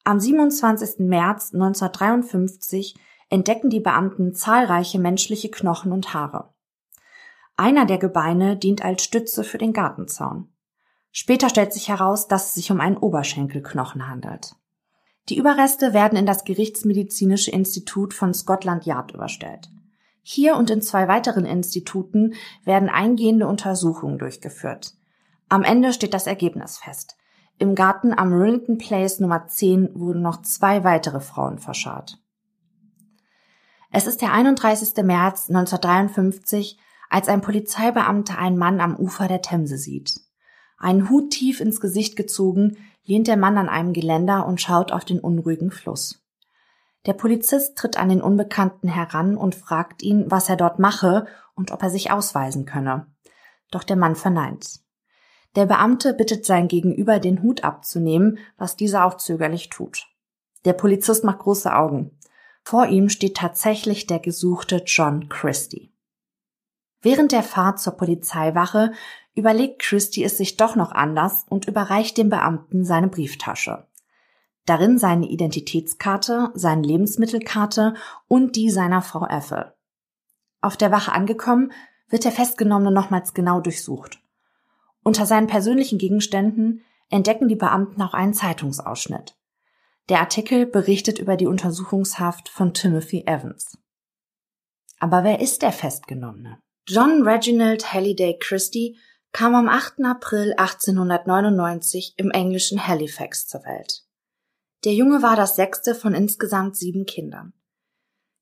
Am 27. März 1953 entdecken die Beamten zahlreiche menschliche Knochen und Haare. Einer der Gebeine dient als Stütze für den Gartenzaun. Später stellt sich heraus, dass es sich um einen Oberschenkelknochen handelt. Die Überreste werden in das Gerichtsmedizinische Institut von Scotland Yard überstellt. Hier und in zwei weiteren Instituten werden eingehende Untersuchungen durchgeführt. Am Ende steht das Ergebnis fest. Im Garten am Rillington Place Nummer 10 wurden noch zwei weitere Frauen verscharrt. Es ist der 31. März 1953, als ein Polizeibeamter einen Mann am Ufer der Themse sieht. Einen Hut tief ins Gesicht gezogen, lehnt der Mann an einem Geländer und schaut auf den unruhigen Fluss. Der Polizist tritt an den Unbekannten heran und fragt ihn, was er dort mache und ob er sich ausweisen könne. Doch der Mann verneint. Der Beamte bittet sein Gegenüber, den Hut abzunehmen, was dieser auch zögerlich tut. Der Polizist macht große Augen. Vor ihm steht tatsächlich der gesuchte John Christie. Während der Fahrt zur Polizeiwache überlegt Christie es sich doch noch anders und überreicht dem Beamten seine Brieftasche. Darin seine Identitätskarte, seine Lebensmittelkarte und die seiner Frau Ethel. Auf der Wache angekommen, wird der Festgenommene nochmals genau durchsucht. Unter seinen persönlichen Gegenständen entdecken die Beamten auch einen Zeitungsausschnitt. Der Artikel berichtet über die Untersuchungshaft von Timothy Evans. Aber wer ist der Festgenommene? John Reginald Halliday Christie kam am 8. April 1899 im englischen Halifax zur Welt. Der Junge war das sechste von insgesamt sieben Kindern.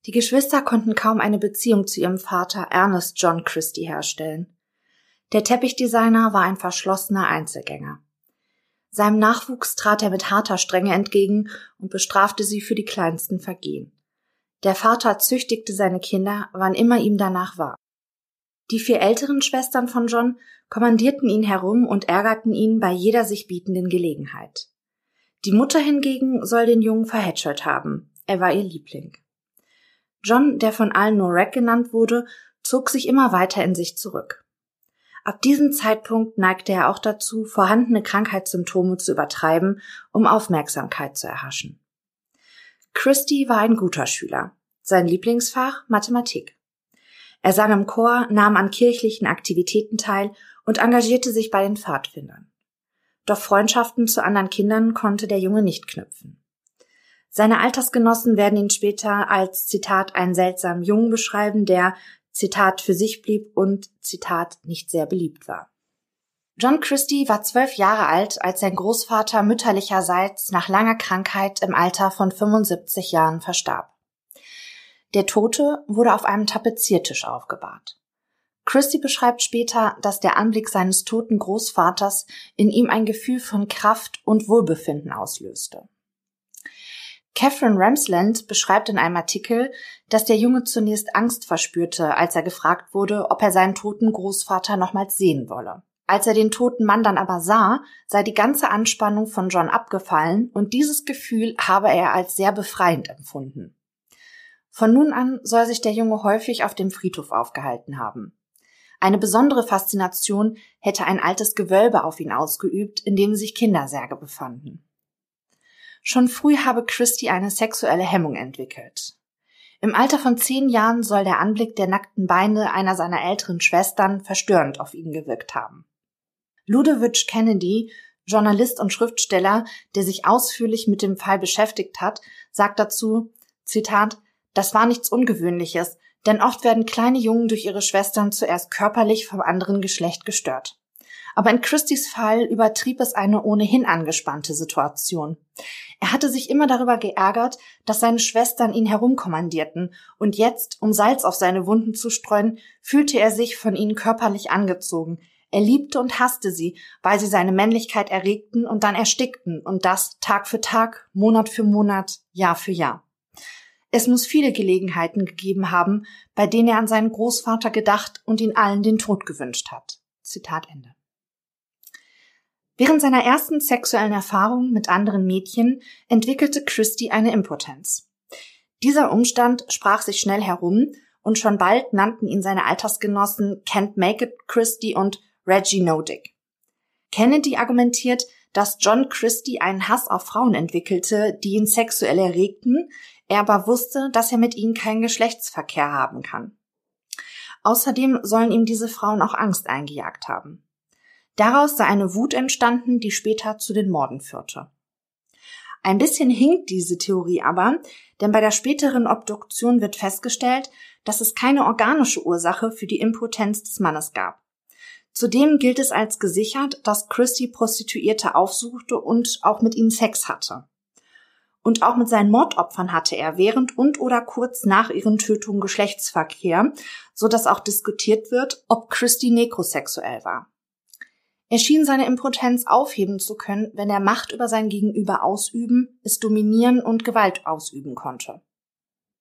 Die Geschwister konnten kaum eine Beziehung zu ihrem Vater Ernest John Christie herstellen. Der Teppichdesigner war ein verschlossener Einzelgänger. Seinem Nachwuchs trat er mit harter Strenge entgegen und bestrafte sie für die kleinsten Vergehen. Der Vater züchtigte seine Kinder, wann immer ihm danach war. Die vier älteren Schwestern von John kommandierten ihn herum und ärgerten ihn bei jeder sich bietenden Gelegenheit. Die Mutter hingegen soll den Jungen verhätschelt haben. Er war ihr Liebling. John, der von allen nur Rack genannt wurde, zog sich immer weiter in sich zurück. Ab diesem Zeitpunkt neigte er auch dazu, vorhandene Krankheitssymptome zu übertreiben, um Aufmerksamkeit zu erhaschen. Christie war ein guter Schüler. Sein Lieblingsfach Mathematik. Er sang im Chor, nahm an kirchlichen Aktivitäten teil und engagierte sich bei den Pfadfindern. Doch Freundschaften zu anderen Kindern konnte der Junge nicht knüpfen. Seine Altersgenossen werden ihn später als Zitat einen seltsamen Jungen beschreiben, der Zitat für sich blieb und Zitat nicht sehr beliebt war. John Christie war zwölf Jahre alt, als sein Großvater mütterlicherseits nach langer Krankheit im Alter von 75 Jahren verstarb. Der Tote wurde auf einem Tapeziertisch aufgebahrt. Christie beschreibt später, dass der Anblick seines toten Großvaters in ihm ein Gefühl von Kraft und Wohlbefinden auslöste. Catherine Ramsland beschreibt in einem Artikel, dass der Junge zunächst Angst verspürte, als er gefragt wurde, ob er seinen toten Großvater nochmals sehen wolle. Als er den toten Mann dann aber sah, sei die ganze Anspannung von John abgefallen und dieses Gefühl habe er als sehr befreiend empfunden. Von nun an soll sich der Junge häufig auf dem Friedhof aufgehalten haben. Eine besondere Faszination hätte ein altes Gewölbe auf ihn ausgeübt, in dem sich Kindersärge befanden. Schon früh habe Christie eine sexuelle Hemmung entwickelt. Im Alter von zehn Jahren soll der Anblick der nackten Beine einer seiner älteren Schwestern verstörend auf ihn gewirkt haben. Ludovic Kennedy, Journalist und Schriftsteller, der sich ausführlich mit dem Fall beschäftigt hat, sagt dazu, Zitat, das war nichts Ungewöhnliches, denn oft werden kleine Jungen durch ihre Schwestern zuerst körperlich vom anderen Geschlecht gestört. Aber in Christys Fall übertrieb es eine ohnehin angespannte Situation. Er hatte sich immer darüber geärgert, dass seine Schwestern ihn herumkommandierten, und jetzt, um Salz auf seine Wunden zu streuen, fühlte er sich von ihnen körperlich angezogen. Er liebte und hasste sie, weil sie seine Männlichkeit erregten und dann erstickten, und das Tag für Tag, Monat für Monat, Jahr für Jahr. Es muss viele Gelegenheiten gegeben haben, bei denen er an seinen Großvater gedacht und ihn allen den Tod gewünscht hat. Zitat Ende. Während seiner ersten sexuellen Erfahrungen mit anderen Mädchen entwickelte Christie eine Impotenz. Dieser Umstand sprach sich schnell herum und schon bald nannten ihn seine Altersgenossen Kent Make It Christie und Reggie Nodick. Kennedy argumentiert, dass John Christie einen Hass auf Frauen entwickelte, die ihn sexuell erregten, er aber wusste, dass er mit ihnen keinen Geschlechtsverkehr haben kann. Außerdem sollen ihm diese Frauen auch Angst eingejagt haben. Daraus sei eine Wut entstanden, die später zu den Morden führte. Ein bisschen hinkt diese Theorie aber, denn bei der späteren Obduktion wird festgestellt, dass es keine organische Ursache für die Impotenz des Mannes gab. Zudem gilt es als gesichert, dass Christie Prostituierte aufsuchte und auch mit ihnen Sex hatte. Und auch mit seinen Mordopfern hatte er während und oder kurz nach ihren Tötungen Geschlechtsverkehr, so dass auch diskutiert wird, ob Christie nekrosexuell war. Er schien seine Impotenz aufheben zu können, wenn er Macht über sein Gegenüber ausüben, es dominieren und Gewalt ausüben konnte.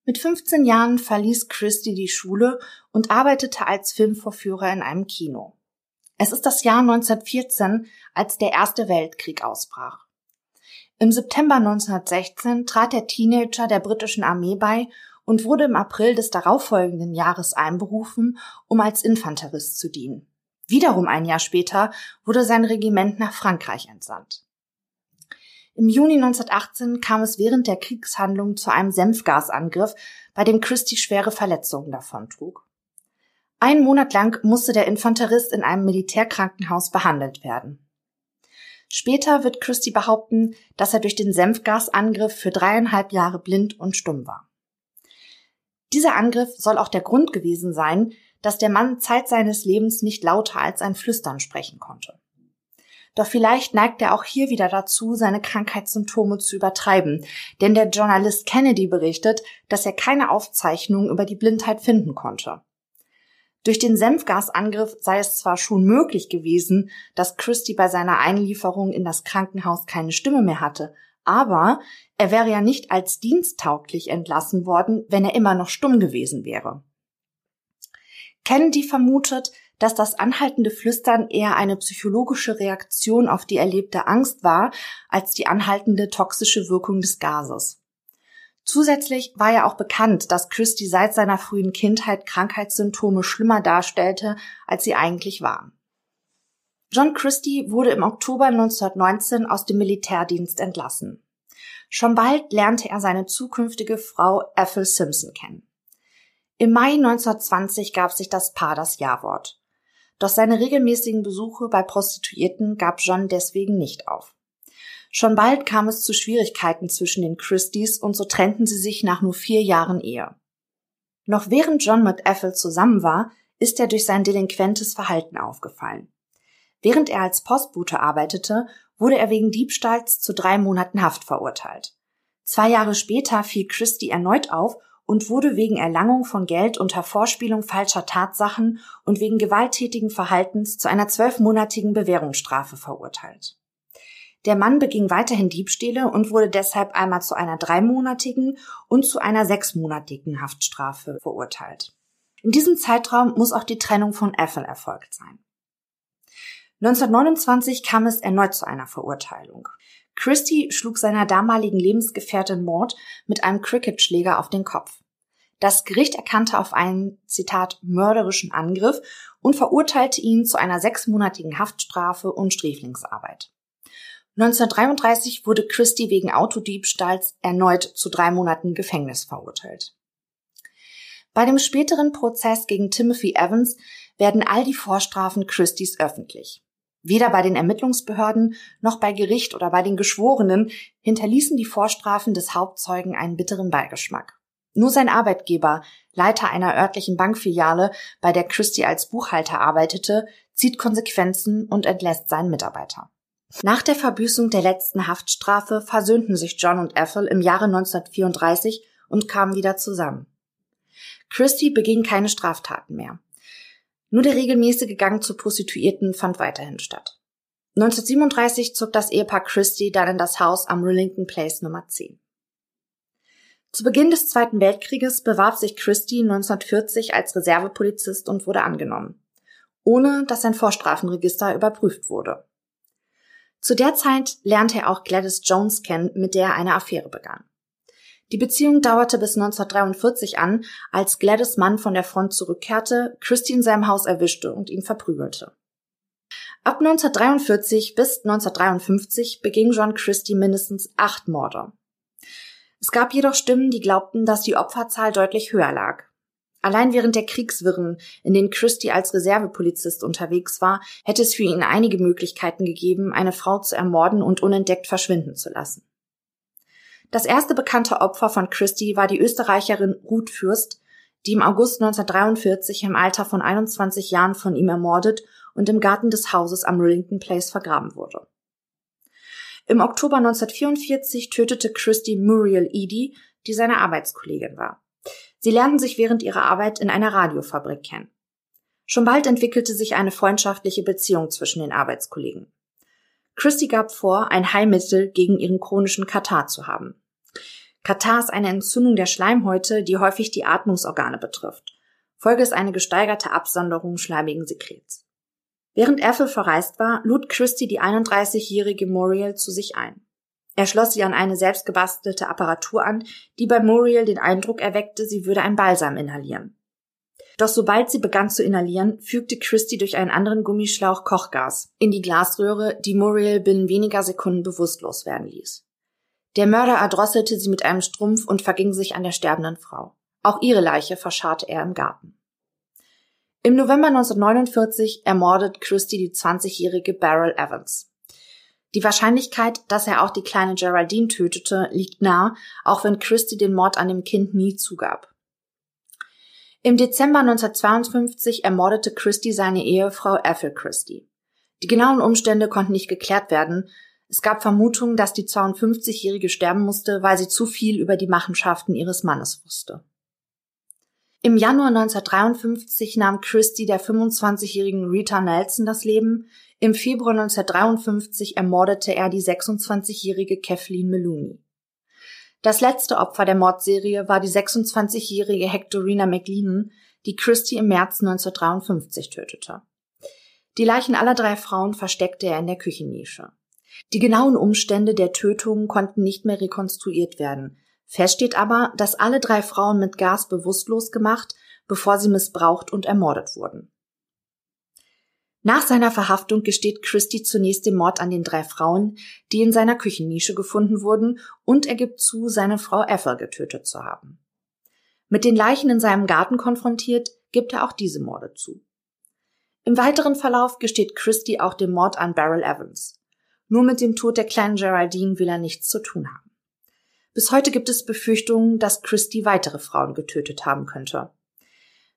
Mit 15 Jahren verließ Christie die Schule und arbeitete als Filmvorführer in einem Kino. Es ist das Jahr 1914, als der Erste Weltkrieg ausbrach. Im September 1916 trat der Teenager der britischen Armee bei und wurde im April des darauffolgenden Jahres einberufen, um als Infanterist zu dienen. Wiederum ein Jahr später wurde sein Regiment nach Frankreich entsandt. Im Juni 1918 kam es während der Kriegshandlungen zu einem Senfgasangriff, bei dem Christie schwere Verletzungen davontrug. Einen Monat lang musste der Infanterist in einem Militärkrankenhaus behandelt werden. Später wird Christie behaupten, dass er durch den Senfgasangriff für dreieinhalb Jahre blind und stumm war. Dieser Angriff soll auch der Grund gewesen sein, dass der Mann Zeit seines Lebens nicht lauter als ein Flüstern sprechen konnte. Doch vielleicht neigt er auch hier wieder dazu, seine Krankheitssymptome zu übertreiben, denn der Journalist Kennedy berichtet, dass er keine Aufzeichnungen über die Blindheit finden konnte. Durch den Senfgasangriff sei es zwar schon möglich gewesen, dass Christie bei seiner Einlieferung in das Krankenhaus keine Stimme mehr hatte, aber er wäre ja nicht als diensttauglich entlassen worden, wenn er immer noch stumm gewesen wäre. Kennedy vermutet, dass das anhaltende Flüstern eher eine psychologische Reaktion auf die erlebte Angst war, als die anhaltende toxische Wirkung des Gases. Zusätzlich war ja auch bekannt, dass Christie seit seiner frühen Kindheit Krankheitssymptome schlimmer darstellte, als sie eigentlich waren. John Christie wurde im Oktober 1919 aus dem Militärdienst entlassen. Schon bald lernte er seine zukünftige Frau Ethel Simpson kennen. Im Mai 1920 gab sich das Paar das Ja-Wort. Doch seine regelmäßigen Besuche bei Prostituierten gab John deswegen nicht auf. Schon bald kam es zu Schwierigkeiten zwischen den Christies und so trennten sie sich nach nur vier Jahren Ehe. Noch während John mit Ethel zusammen war, ist er durch sein delinquentes Verhalten aufgefallen. Während er als Postbote arbeitete, wurde er wegen Diebstahls zu drei Monaten Haft verurteilt. Zwei Jahre später fiel Christie erneut auf und wurde wegen Erlangung von Geld unter Vorspielung falscher Tatsachen und wegen gewalttätigen Verhaltens zu einer zwölfmonatigen Bewährungsstrafe verurteilt. Der Mann beging weiterhin Diebstähle und wurde deshalb einmal zu einer dreimonatigen und zu einer sechsmonatigen Haftstrafe verurteilt. In diesem Zeitraum muss auch die Trennung von Ethel erfolgt sein. 1929 kam es erneut zu einer Verurteilung. Christie schlug seiner damaligen Lebensgefährtin Maud mit einem Cricketschläger auf den Kopf. Das Gericht erkannte auf einen, Zitat, mörderischen Angriff und verurteilte ihn zu einer sechsmonatigen Haftstrafe und Sträflingsarbeit. 1933 wurde Christie wegen Autodiebstahls erneut zu drei Monaten Gefängnis verurteilt. Bei dem späteren Prozess gegen Timothy Evans werden all die Vorstrafen Christies öffentlich. Weder bei den Ermittlungsbehörden noch bei Gericht oder bei den Geschworenen hinterließen die Vorstrafen des Hauptzeugen einen bitteren Beigeschmack. Nur sein Arbeitgeber, Leiter einer örtlichen Bankfiliale, bei der Christie als Buchhalter arbeitete, zieht Konsequenzen und entlässt seinen Mitarbeiter. Nach der Verbüßung der letzten Haftstrafe versöhnten sich John und Ethel im Jahre 1934 und kamen wieder zusammen. Christie beging keine Straftaten mehr. Nur der regelmäßige Gang zu Prostituierten fand weiterhin statt. 1937 zog das Ehepaar Christie dann in das Haus am Rillington Place Nummer 10. Zu Beginn des Zweiten Weltkrieges bewarb sich Christie 1940 als Reservepolizist und wurde angenommen. ohne dass sein Vorstrafenregister überprüft wurde. Zu der Zeit lernte er auch Gladys Jones kennen, mit der er eine Affäre begann. Die Beziehung dauerte bis 1943 an, als Gladys Mann von der Front zurückkehrte, Christie in seinem Haus erwischte und ihn verprügelte. Ab 1943 bis 1953 beging John Christie mindestens acht Morde. Es gab jedoch Stimmen, die glaubten, dass die Opferzahl deutlich höher lag. Allein während der Kriegswirren, in denen Christie als Reservepolizist unterwegs war, hätte es für ihn einige Möglichkeiten gegeben, eine Frau zu ermorden und unentdeckt verschwinden zu lassen. Das erste bekannte Opfer von Christie war die Österreicherin Ruth Fürst, die im August 1943 im Alter von 21 Jahren von ihm ermordet und im Garten des Hauses am Rillington Place vergraben wurde. Im Oktober 1944 tötete Christie Muriel Edie, die seine Arbeitskollegin war. Sie lernten sich während ihrer Arbeit in einer Radiofabrik kennen. Schon bald entwickelte sich eine freundschaftliche Beziehung zwischen den Arbeitskollegen. Christie gab vor, ein Heilmittel gegen ihren chronischen Katar zu haben. Katar ist eine Entzündung der Schleimhäute, die häufig die Atmungsorgane betrifft. Folge ist eine gesteigerte Absonderung schleimigen Sekrets. Während Ethel verreist war, lud Christie die 31-jährige Muriel zu sich ein. Er schloss sie an eine selbstgebastelte Apparatur an, die bei Muriel den Eindruck erweckte, sie würde ein Balsam inhalieren. Doch sobald sie begann zu inhalieren, fügte Christie durch einen anderen Gummischlauch Kochgas in die Glasröhre, die Muriel binnen weniger Sekunden bewusstlos werden ließ. Der Mörder erdrosselte sie mit einem Strumpf und verging sich an der sterbenden Frau. Auch ihre Leiche verscharrte er im Garten. Im November 1949 ermordet Christie die 20-jährige Beryl Evans. Die Wahrscheinlichkeit, dass er auch die kleine Geraldine tötete, liegt nah, auch wenn Christie den Mord an dem Kind nie zugab. Im Dezember 1952 ermordete Christie seine Ehefrau Ethel Christie. Die genauen Umstände konnten nicht geklärt werden. Es gab Vermutungen, dass die 52-Jährige sterben musste, weil sie zu viel über die Machenschaften ihres Mannes wusste. Im Januar 1953 nahm Christie der 25-jährigen Rita Nelson das Leben. Im Februar 1953 ermordete er die 26-jährige Kathleen Meluni. Das letzte Opfer der Mordserie war die 26-jährige Hectorina McLean, die Christie im März 1953 tötete. Die Leichen aller drei Frauen versteckte er in der Küchennische. Die genauen Umstände der Tötung konnten nicht mehr rekonstruiert werden. Fest steht aber, dass alle drei Frauen mit Gas bewusstlos gemacht, bevor sie missbraucht und ermordet wurden. Nach seiner Verhaftung gesteht Christie zunächst den Mord an den drei Frauen, die in seiner Küchennische gefunden wurden, und er gibt zu, seine Frau Ethel getötet zu haben. Mit den Leichen in seinem Garten konfrontiert, gibt er auch diese Morde zu. Im weiteren Verlauf gesteht Christie auch den Mord an Beryl Evans. Nur mit dem Tod der kleinen Geraldine will er nichts zu tun haben. Bis heute gibt es Befürchtungen, dass Christie weitere Frauen getötet haben könnte.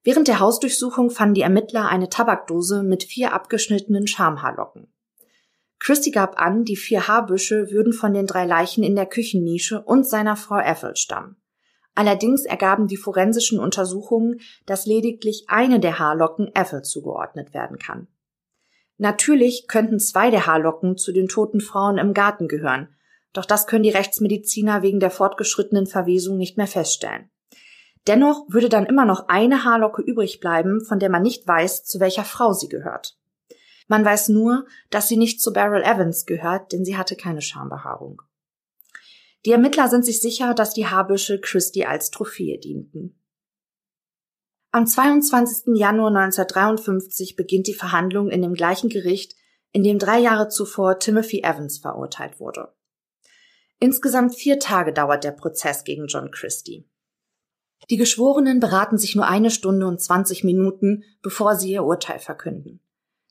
Während der Hausdurchsuchung fanden die Ermittler eine Tabakdose mit vier abgeschnittenen Schamhaarlocken. Christie gab an, die vier Haarbüsche würden von den drei Leichen in der Küchennische und seiner Frau Ethel stammen. Allerdings ergaben die forensischen Untersuchungen, dass lediglich eine der Haarlocken Ethel zugeordnet werden kann. Natürlich könnten zwei der Haarlocken zu den toten Frauen im Garten gehören, doch das können die Rechtsmediziner wegen der fortgeschrittenen Verwesung nicht mehr feststellen. Dennoch würde dann immer noch eine Haarlocke übrig bleiben, von der man nicht weiß, zu welcher Frau sie gehört. Man weiß nur, dass sie nicht zu Beryl Evans gehört, denn sie hatte keine Schambehaarung. Die Ermittler sind sich sicher, dass die Haarbüsche Christie als Trophäe dienten. Am 22. Januar 1953 beginnt die Verhandlung in dem gleichen Gericht, in dem drei Jahre zuvor Timothy Evans verurteilt wurde. Insgesamt vier Tage dauert der Prozess gegen John Christie. Die Geschworenen beraten sich nur eine Stunde und 20 Minuten, bevor sie ihr Urteil verkünden.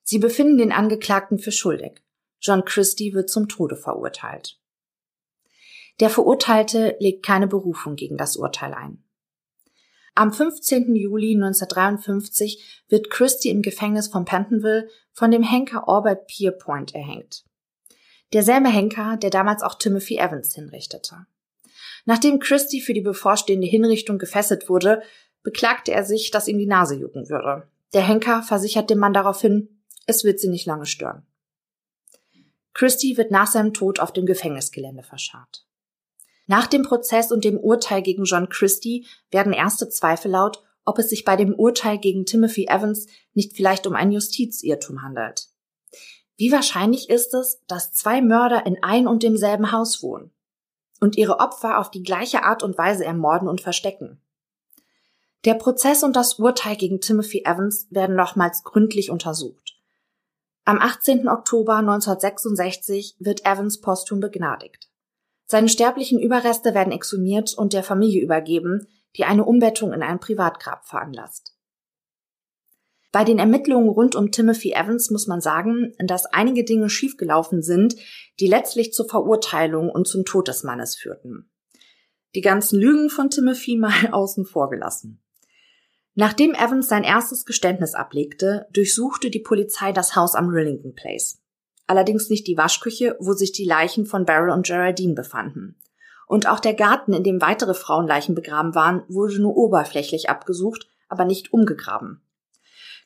Sie befinden den Angeklagten für schuldig. John Christie wird zum Tode verurteilt. Der Verurteilte legt keine Berufung gegen das Urteil ein. Am 15. Juli 1953 wird Christie im Gefängnis von Pentonville von dem Henker Orbert Pierpoint erhängt. Derselbe Henker, der damals auch Timothy Evans hinrichtete. Nachdem Christie für die bevorstehende Hinrichtung gefesselt wurde, beklagte er sich, dass ihm die Nase jucken würde. Der Henker versichert dem Mann daraufhin, es wird sie nicht lange stören. Christie wird nach seinem Tod auf dem Gefängnisgelände verscharrt. Nach dem Prozess und dem Urteil gegen John Christie werden erste Zweifel laut, ob es sich bei dem Urteil gegen Timothy Evans nicht vielleicht um ein Justizirrtum handelt. Wie wahrscheinlich ist es, dass zwei Mörder in ein und demselben Haus wohnen und ihre Opfer auf die gleiche Art und Weise ermorden und verstecken? Der Prozess und das Urteil gegen Timothy Evans werden nochmals gründlich untersucht. Am 18. Oktober 1966 wird Evans posthum begnadigt. Seine sterblichen Überreste werden exhumiert und der Familie übergeben, die eine Umbettung in ein Privatgrab veranlasst. Bei den Ermittlungen rund um Timothy Evans muss man sagen, dass einige Dinge schiefgelaufen sind, die letztlich zur Verurteilung und zum Tod des Mannes führten. Die ganzen Lügen von Timothy mal außen vor gelassen. Nachdem Evans sein erstes Geständnis ablegte, durchsuchte die Polizei das Haus am Rillington Place. Allerdings nicht die Waschküche, wo sich die Leichen von Beryl und Geraldine befanden. Und auch der Garten, in dem weitere Frauenleichen begraben waren, wurde nur oberflächlich abgesucht, aber nicht umgegraben.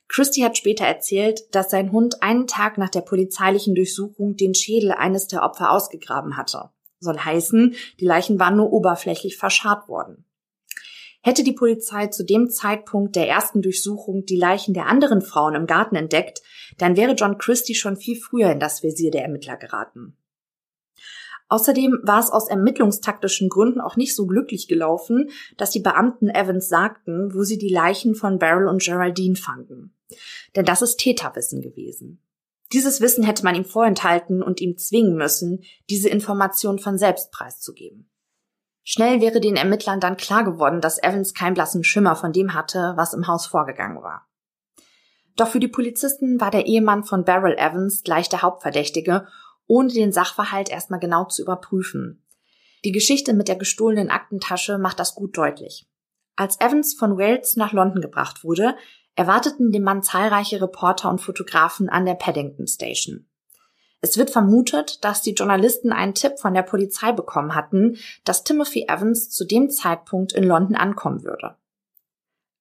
Christie hat später erzählt, dass sein Hund einen Tag nach der polizeilichen Durchsuchung den Schädel eines der Opfer ausgegraben hatte. Soll heißen, die Leichen waren nur oberflächlich verscharrt worden. Hätte die Polizei zu dem Zeitpunkt der ersten Durchsuchung die Leichen der anderen Frauen im Garten entdeckt, dann wäre John Christie schon viel früher in das Visier der Ermittler geraten. Außerdem war es aus ermittlungstaktischen Gründen auch nicht so glücklich gelaufen, dass die Beamten Evans sagten, wo sie die Leichen von Beryl und Geraldine fanden. Denn das ist Täterwissen gewesen. Dieses Wissen hätte man ihm vorenthalten und ihm zwingen müssen, diese Information von selbst preiszugeben. Schnell wäre den Ermittlern dann klar geworden, dass Evans keinen blassen Schimmer von dem hatte, was im Haus vorgegangen war. Doch für die Polizisten war der Ehemann von Beryl Evans gleich der Hauptverdächtige, ohne den Sachverhalt erstmal genau zu überprüfen. Die Geschichte mit der gestohlenen Aktentasche macht das gut deutlich. Als Evans von Wales nach London gebracht wurde, erwarteten den Mann zahlreiche Reporter und Fotografen an der Paddington Station. Es wird vermutet, dass die Journalisten einen Tipp von der Polizei bekommen hatten, dass Timothy Evans zu dem Zeitpunkt in London ankommen würde.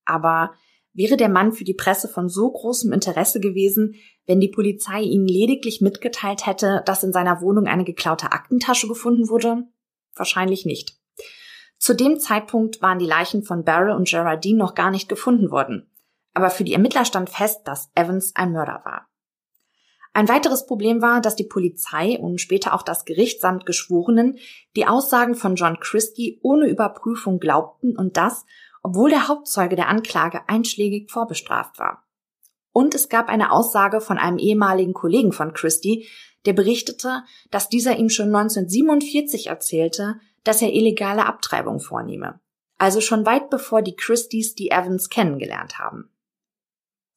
Aber wäre der Mann für die Presse von so großem Interesse gewesen, wenn die Polizei ihnen lediglich mitgeteilt hätte, dass in seiner Wohnung eine geklaute Aktentasche gefunden wurde? Wahrscheinlich nicht. Zu dem Zeitpunkt waren die Leichen von Beryl und Geraldine noch gar nicht gefunden worden. Aber für die Ermittler stand fest, dass Evans ein Mörder war. Ein weiteres Problem war, dass die Polizei und später auch das Gericht samt Geschworenen die Aussagen von John Christie ohne Überprüfung glaubten und das, obwohl der Hauptzeuge der Anklage einschlägig vorbestraft war. Und es gab eine Aussage von einem ehemaligen Kollegen von Christie, der berichtete, dass dieser ihm schon 1947 erzählte, dass er illegale Abtreibung vornehme. Also schon weit bevor die Christies die Evans kennengelernt haben.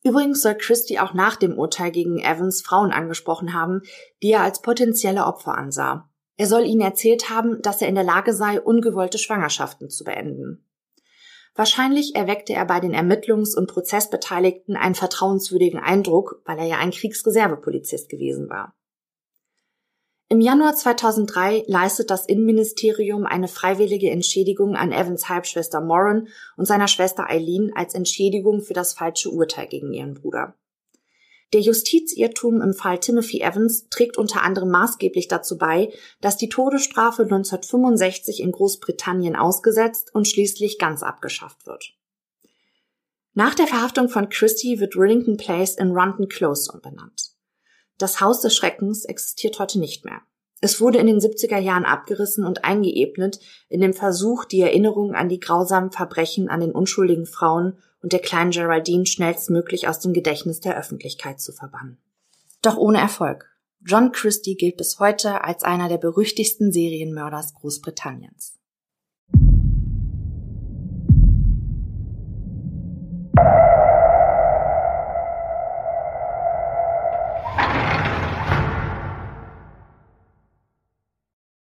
Übrigens soll Christie auch nach dem Urteil gegen Evans Frauen angesprochen haben, die er als potenzielle Opfer ansah. Er soll ihnen erzählt haben, dass er in der Lage sei, ungewollte Schwangerschaften zu beenden. Wahrscheinlich erweckte er bei den Ermittlungs- und Prozessbeteiligten einen vertrauenswürdigen Eindruck, weil er ja ein Kriegsreservepolizist gewesen war. Im Januar 2003 leistet das Innenministerium eine freiwillige Entschädigung an Evans Halbschwester Moran und seiner Schwester Eileen als Entschädigung für das falsche Urteil gegen ihren Bruder. Der Justizirrtum im Fall Timothy Evans trägt unter anderem maßgeblich dazu bei, dass die Todesstrafe 1965 in Großbritannien ausgesetzt und schließlich ganz abgeschafft wird. Nach der Verhaftung von Christie wird Rillington Place in Runton Close umbenannt. Das Haus des Schreckens existiert heute nicht mehr. Es wurde in den 70er Jahren abgerissen und eingeebnet in dem Versuch, die Erinnerung an die grausamen Verbrechen an den unschuldigen Frauen und der kleinen Geraldine schnellstmöglich aus dem Gedächtnis der Öffentlichkeit zu verbannen. Doch ohne Erfolg. John Christie gilt bis heute als einer der berüchtigsten Serienmörders Großbritanniens.